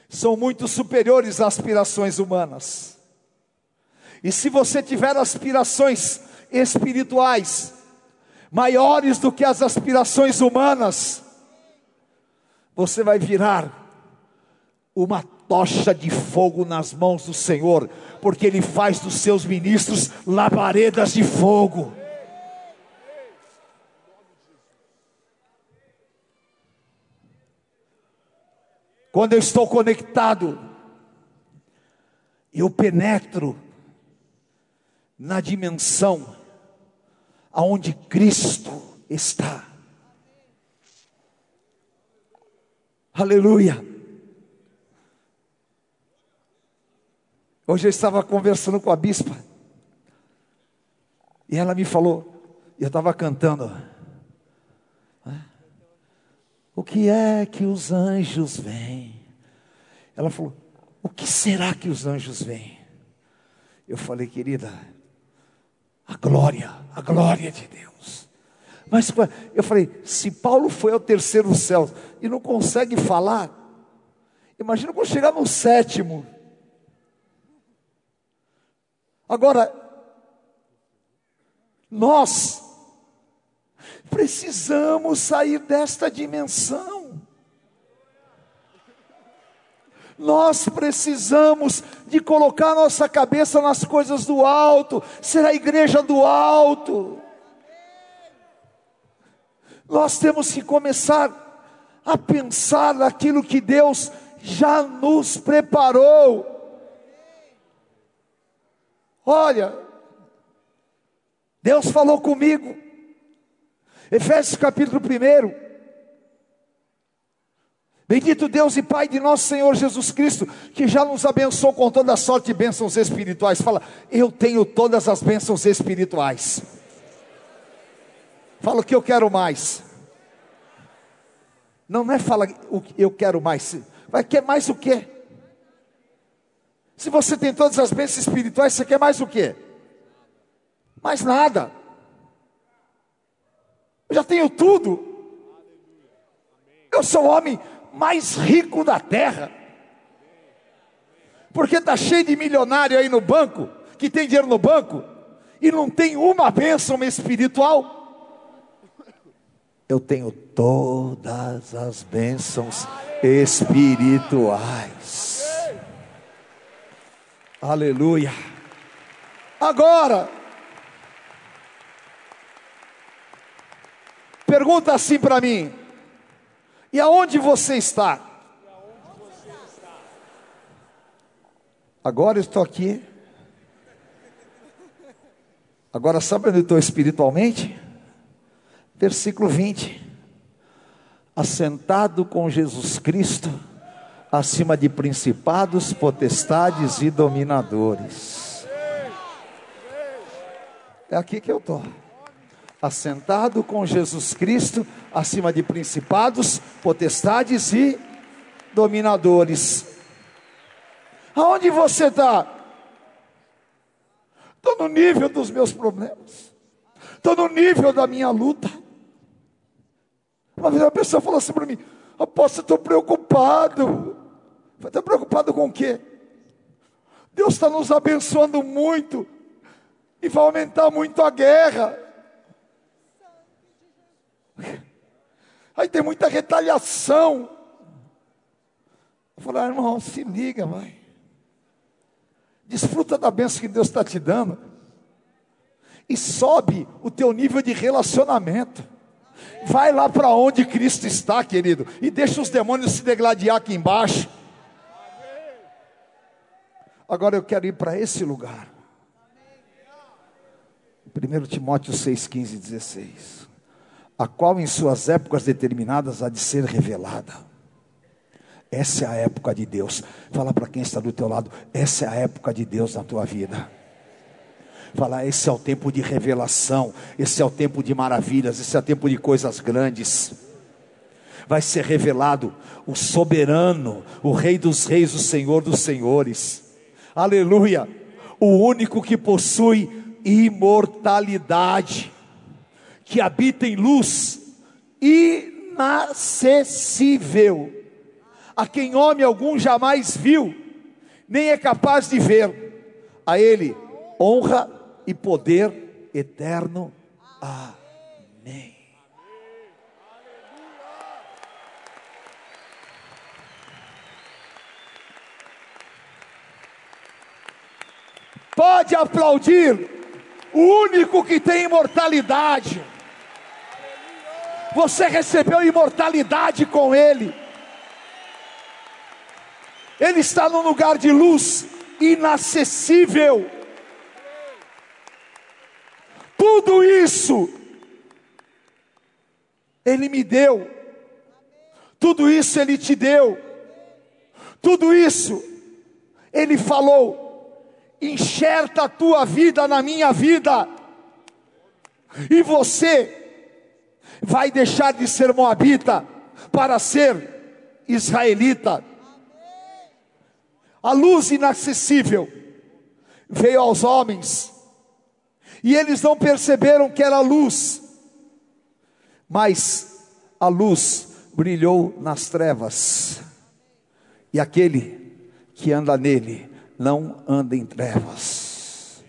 são muito superiores às aspirações humanas. E se você tiver aspirações espirituais maiores do que as aspirações humanas, você vai virar uma tocha de fogo nas mãos do Senhor, porque Ele faz dos seus ministros labaredas de fogo. Quando eu estou conectado, eu penetro na dimensão aonde Cristo está. Aleluia. Hoje eu estava conversando com a bispa e ela me falou, eu estava cantando. O que é que os anjos vêm? Ela falou: O que será que os anjos vêm? Eu falei, querida, a glória, a glória de Deus. Mas eu falei, se Paulo foi ao terceiro céu e não consegue falar, imagina quando chegar no sétimo. Agora, nós Precisamos sair desta dimensão. Nós precisamos de colocar nossa cabeça nas coisas do alto, ser a igreja do alto. Nós temos que começar a pensar naquilo que Deus já nos preparou. Olha, Deus falou comigo Efésios capítulo 1. Bendito Deus e Pai de nosso Senhor Jesus Cristo, que já nos abençoou com toda a sorte de bênçãos espirituais. Fala, eu tenho todas as bênçãos espirituais. Fala o que eu quero mais. Não, não é fala o que eu quero mais. Vai quer mais o quê? Se você tem todas as bênçãos espirituais, você quer mais o quê? Mais nada. Já tenho tudo. Eu sou o homem mais rico da terra. Porque está cheio de milionário aí no banco, que tem dinheiro no banco, e não tem uma bênção espiritual. Eu tenho todas as bênçãos espirituais. Aleluia. Agora, Pergunta assim para mim: e aonde você está? Agora eu estou aqui Agora, sabe onde eu estou espiritualmente? Versículo 20: Assentado com Jesus Cristo, acima de principados, potestades e dominadores. É aqui que eu estou. Assentado com Jesus Cristo, acima de principados, potestades e dominadores. Aonde você está? Estou no nível dos meus problemas. Estou no nível da minha luta. Uma vez uma pessoa falou assim para mim: Apóstolo, estou preocupado. Está preocupado com o quê? Deus está nos abençoando muito e vai aumentar muito a guerra. Aí tem muita retaliação. Eu falei, ah, irmão, se liga, vai. Desfruta da bênção que Deus está te dando. E sobe o teu nível de relacionamento. Vai lá para onde Cristo está, querido. E deixa os demônios se degladiar aqui embaixo. Agora eu quero ir para esse lugar. 1 Timóteo 6, 15 e 16. A qual em suas épocas determinadas há de ser revelada essa é a época de Deus. Fala para quem está do teu lado, essa é a época de Deus na tua vida. Fala, esse é o tempo de revelação, esse é o tempo de maravilhas, esse é o tempo de coisas grandes. Vai ser revelado o soberano, o Rei dos Reis, o Senhor dos Senhores. Aleluia! O único que possui imortalidade, que habita em luz inacessível a quem homem algum jamais viu, nem é capaz de ver. A Ele honra e poder eterno. Amém. Pode aplaudir o único que tem imortalidade. Você recebeu imortalidade com Ele. Ele está num lugar de luz inacessível. Tudo isso Ele me deu, tudo isso Ele te deu, tudo isso Ele falou: enxerta a tua vida na minha vida, e você vai deixar de ser moabita para ser israelita. A luz inacessível veio aos homens, e eles não perceberam que era luz, mas a luz brilhou nas trevas, e aquele que anda nele não anda em trevas.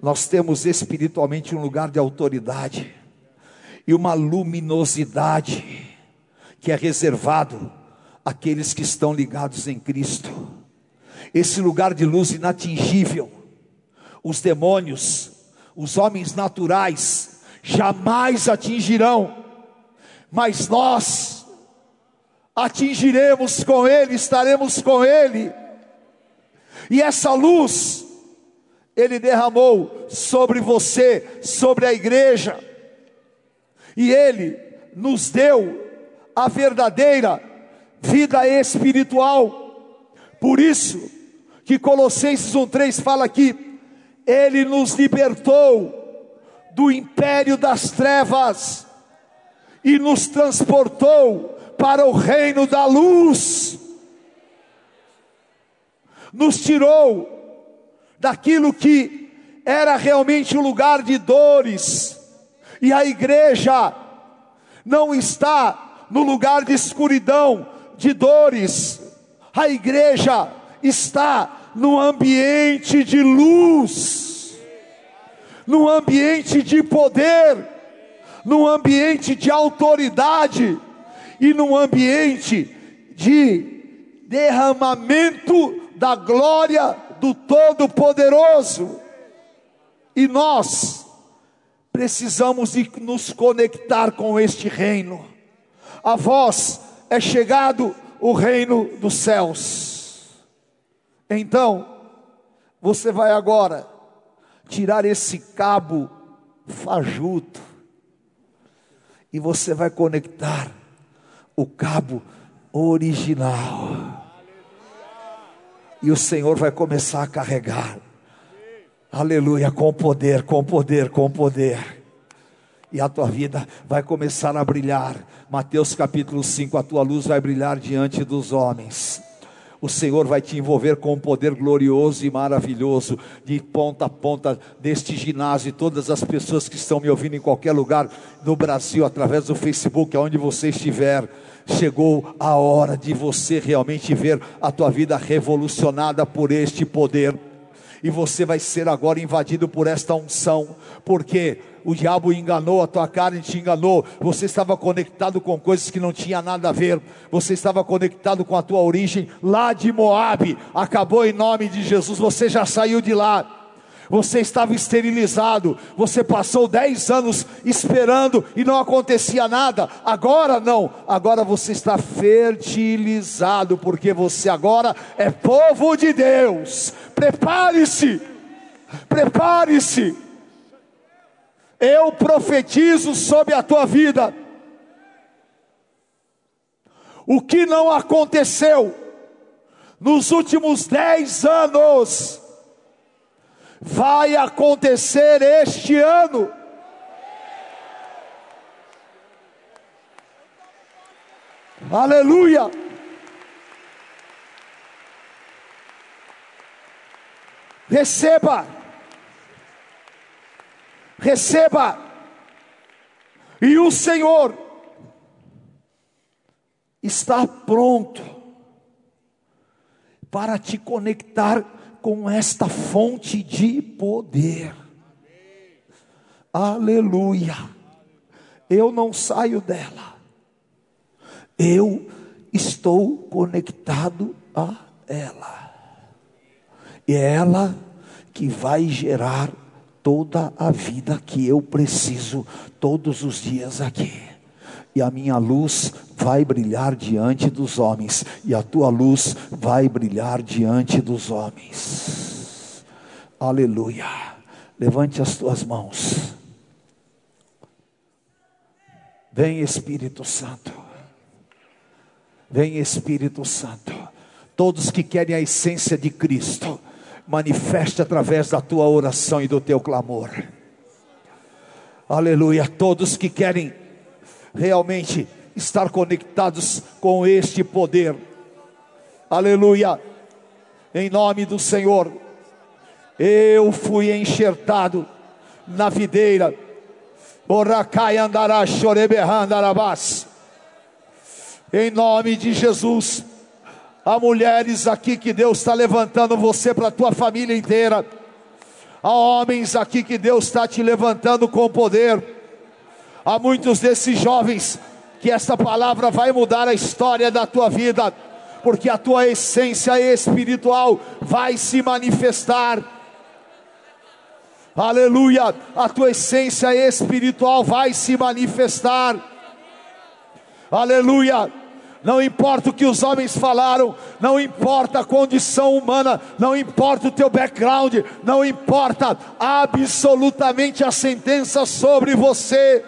Nós temos espiritualmente um lugar de autoridade e uma luminosidade que é reservado àqueles que estão ligados em Cristo esse lugar de luz inatingível. Os demônios, os homens naturais, jamais atingirão, mas nós atingiremos com Ele, estaremos com Ele, e essa luz, Ele derramou sobre você, sobre a igreja, e Ele nos deu a verdadeira vida espiritual, por isso, que Colossenses 1,3 fala que Ele nos libertou do império das trevas e nos transportou para o reino da luz, nos tirou daquilo que era realmente um lugar de dores, e a igreja não está no lugar de escuridão, de dores, a igreja está no ambiente de luz, no ambiente de poder, no ambiente de autoridade e no ambiente de derramamento da glória do Todo-Poderoso. E nós precisamos de nos conectar com este reino. A vós é chegado o reino dos céus. Então, você vai agora tirar esse cabo fajuto. E você vai conectar o cabo original. E o Senhor vai começar a carregar. Aleluia, com poder, com poder, com poder. E a tua vida vai começar a brilhar. Mateus capítulo 5, a tua luz vai brilhar diante dos homens o Senhor vai te envolver com um poder glorioso e maravilhoso, de ponta a ponta deste ginásio, todas as pessoas que estão me ouvindo em qualquer lugar no Brasil, através do Facebook, aonde você estiver, chegou a hora de você realmente ver a tua vida revolucionada por este poder e você vai ser agora invadido por esta unção, porque o diabo enganou, a tua carne te enganou, você estava conectado com coisas que não tinha nada a ver, você estava conectado com a tua origem lá de Moabe, acabou em nome de Jesus, você já saiu de lá você estava esterilizado, você passou dez anos esperando e não acontecia nada, agora não, agora você está fertilizado, porque você agora é povo de Deus. Prepare-se, prepare-se. Eu profetizo sobre a tua vida. O que não aconteceu nos últimos dez anos, vai acontecer este ano. Aleluia. Receba, receba, e o Senhor está pronto para te conectar com esta fonte de poder. Aleluia. Eu não saio dela. Eu estou conectado a ela. E é ela que vai gerar toda a vida que eu preciso todos os dias aqui e a minha luz vai brilhar diante dos homens, e a tua luz vai brilhar diante dos homens. Aleluia. Levante as tuas mãos. Vem Espírito Santo. Vem Espírito Santo. Todos que querem a essência de Cristo, manifeste através da tua oração e do teu clamor. Aleluia. Todos que querem realmente estar conectados com este poder. Aleluia. Em nome do Senhor. Eu fui enxertado na videira. Em nome de Jesus. Há mulheres aqui que Deus está levantando você para a tua família inteira. Há homens aqui que Deus está te levantando com poder Há muitos desses jovens que esta palavra vai mudar a história da tua vida, porque a tua essência espiritual vai se manifestar. Aleluia, a tua essência espiritual vai se manifestar. Aleluia. Não importa o que os homens falaram, não importa a condição humana, não importa o teu background, não importa absolutamente a sentença sobre você.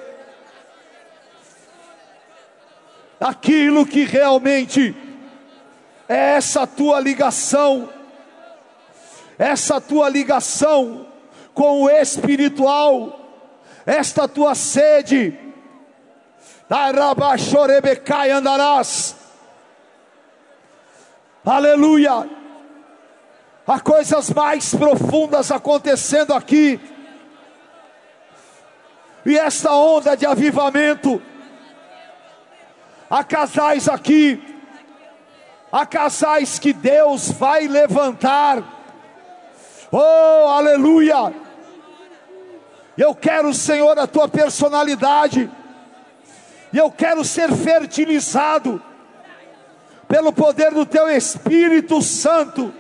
Aquilo que realmente é essa tua ligação, essa tua ligação com o espiritual, esta tua sede, andarás, aleluia, há coisas mais profundas acontecendo aqui, e esta onda de avivamento, Há casais aqui, há casais que Deus vai levantar. Oh, aleluia! Eu quero, Senhor, a tua personalidade, e eu quero ser fertilizado pelo poder do teu Espírito Santo.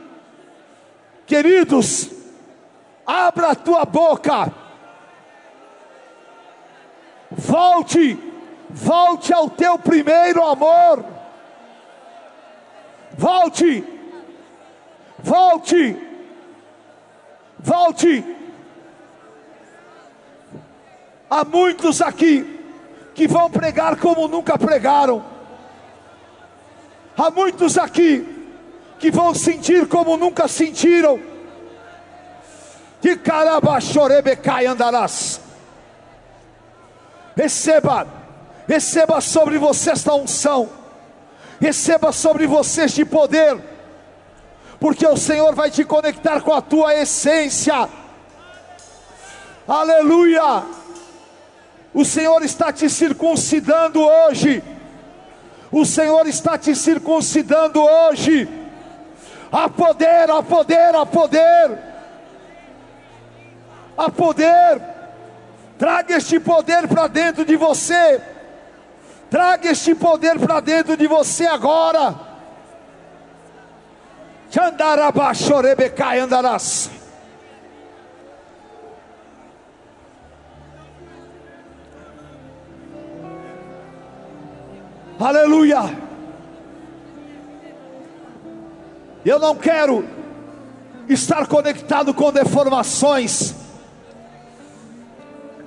Queridos, abra a tua boca, volte Volte ao teu primeiro amor. Volte. Volte. Volte. Há muitos aqui que vão pregar como nunca pregaram. Há muitos aqui que vão sentir como nunca sentiram. De carabachorebecai andarás. Receba, receba sobre você esta unção, receba sobre você este poder, porque o Senhor vai te conectar com a tua essência. Aleluia! O Senhor está te circuncidando hoje. O Senhor está te circuncidando hoje. Há poder, há poder, há poder. Há poder. Traga este poder para dentro de você. Traga este poder para dentro de você agora. Chandarabashorebecai andarás. Aleluia. Eu não quero estar conectado com deformações.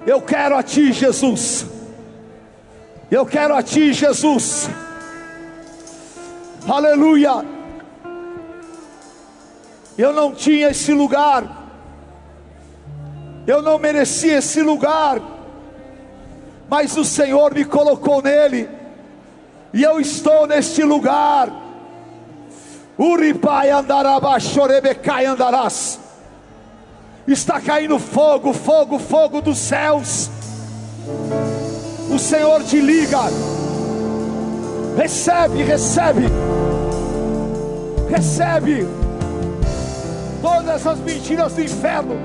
Eu quero a Ti, Jesus. Eu quero a Ti, Jesus. Aleluia. Eu não tinha esse lugar. Eu não merecia esse lugar. Mas o Senhor me colocou nele e eu estou neste lugar. Uripai andarabachorebecai andarás. Está caindo fogo, fogo, fogo dos céus. O Senhor te liga. Recebe, recebe. Recebe. Todas as mentiras do inferno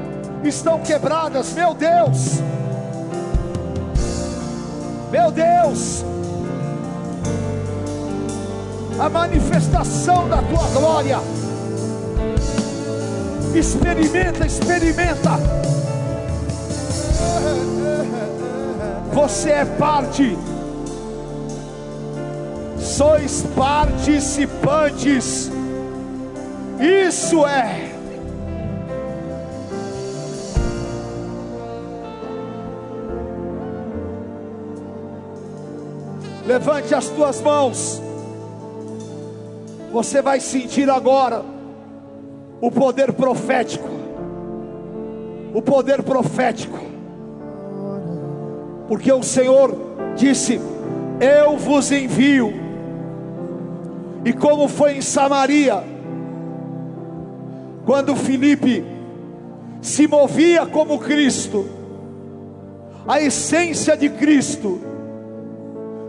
estão quebradas, meu Deus. Meu Deus a manifestação da tua glória. Experimenta, experimenta. [laughs] Você é parte, sois participantes. Isso é. Levante as tuas mãos. Você vai sentir agora o poder profético. O poder profético. Porque o Senhor disse: Eu vos envio. E como foi em Samaria, quando Filipe se movia como Cristo, a essência de Cristo,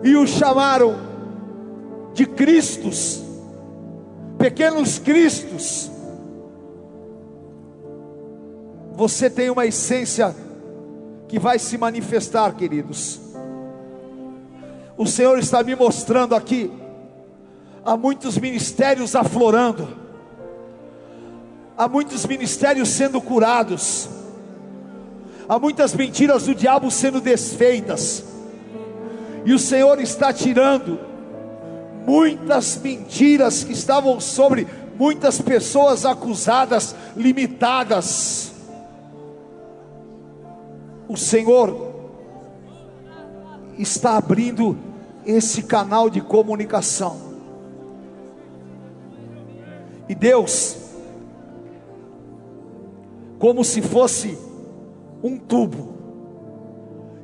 e o chamaram de Cristos pequenos cristos. Você tem uma essência que vai se manifestar, queridos. O Senhor está me mostrando aqui, há muitos ministérios aflorando, há muitos ministérios sendo curados, há muitas mentiras do diabo sendo desfeitas, e o Senhor está tirando muitas mentiras que estavam sobre muitas pessoas acusadas, limitadas. O Senhor está abrindo esse canal de comunicação. E Deus, como se fosse um tubo,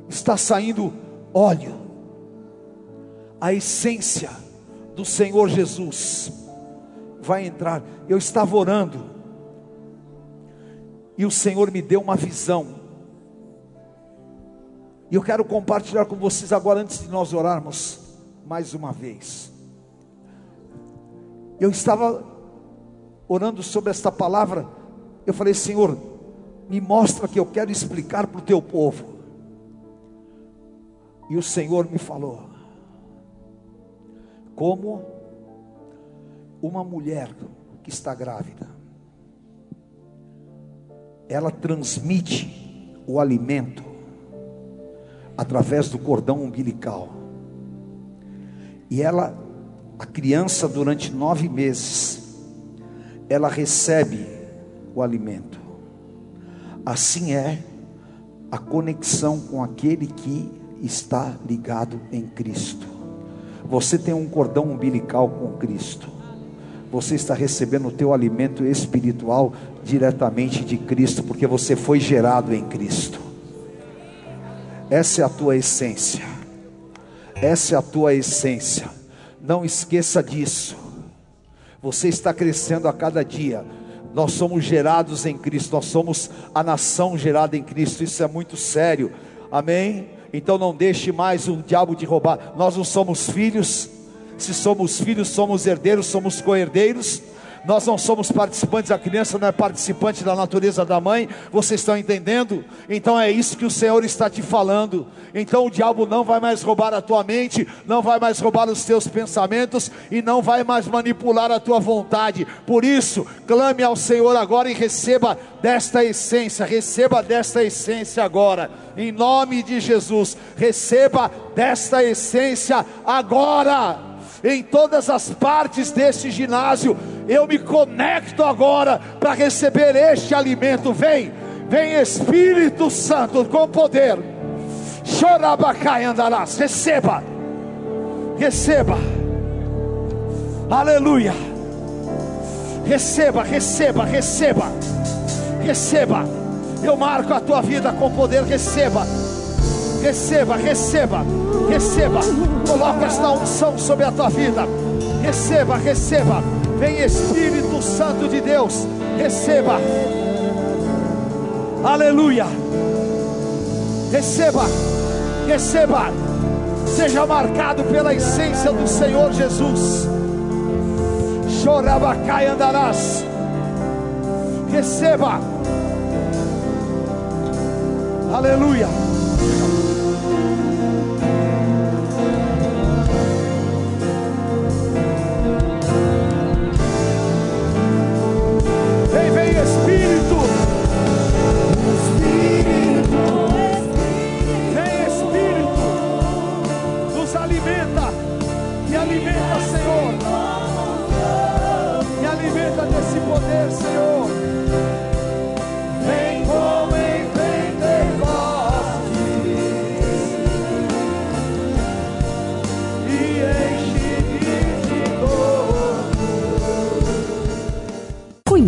está saindo óleo, a essência do Senhor Jesus vai entrar. Eu estava orando e o Senhor me deu uma visão. E eu quero compartilhar com vocês agora, antes de nós orarmos, mais uma vez. Eu estava orando sobre esta palavra. Eu falei, Senhor, me mostra que eu quero explicar para o teu povo. E o Senhor me falou: como uma mulher que está grávida. Ela transmite o alimento através do cordão umbilical. E ela, a criança, durante nove meses, ela recebe o alimento. Assim é a conexão com aquele que está ligado em Cristo. Você tem um cordão umbilical com Cristo. Você está recebendo o teu alimento espiritual diretamente de Cristo, porque você foi gerado em Cristo. Essa é a tua essência. Essa é a tua essência. Não esqueça disso. Você está crescendo a cada dia. Nós somos gerados em Cristo, nós somos a nação gerada em Cristo. Isso é muito sério. Amém? Então não deixe mais o diabo de roubar. Nós não somos filhos. Se somos filhos, somos herdeiros, somos co-herdeiros. Nós não somos participantes, a criança não é participante da natureza da mãe, vocês estão entendendo? Então é isso que o Senhor está te falando. Então o diabo não vai mais roubar a tua mente, não vai mais roubar os teus pensamentos e não vai mais manipular a tua vontade. Por isso, clame ao Senhor agora e receba desta essência, receba desta essência agora, em nome de Jesus, receba desta essência agora em todas as partes deste ginásio. Eu me conecto agora para receber este alimento. Vem, vem Espírito Santo com poder. Chorabacai andarás. Receba, receba. Aleluia. Receba, receba, receba, receba. Eu marco a tua vida com poder. Receba receba, receba, receba. Coloca esta unção sobre a tua vida. Receba, receba. Vem Espírito Santo de Deus, receba. Aleluia. Receba, receba. Seja marcado pela essência do Senhor Jesus. Chorabacai andarás. Receba. Aleluia. poder, Senhor.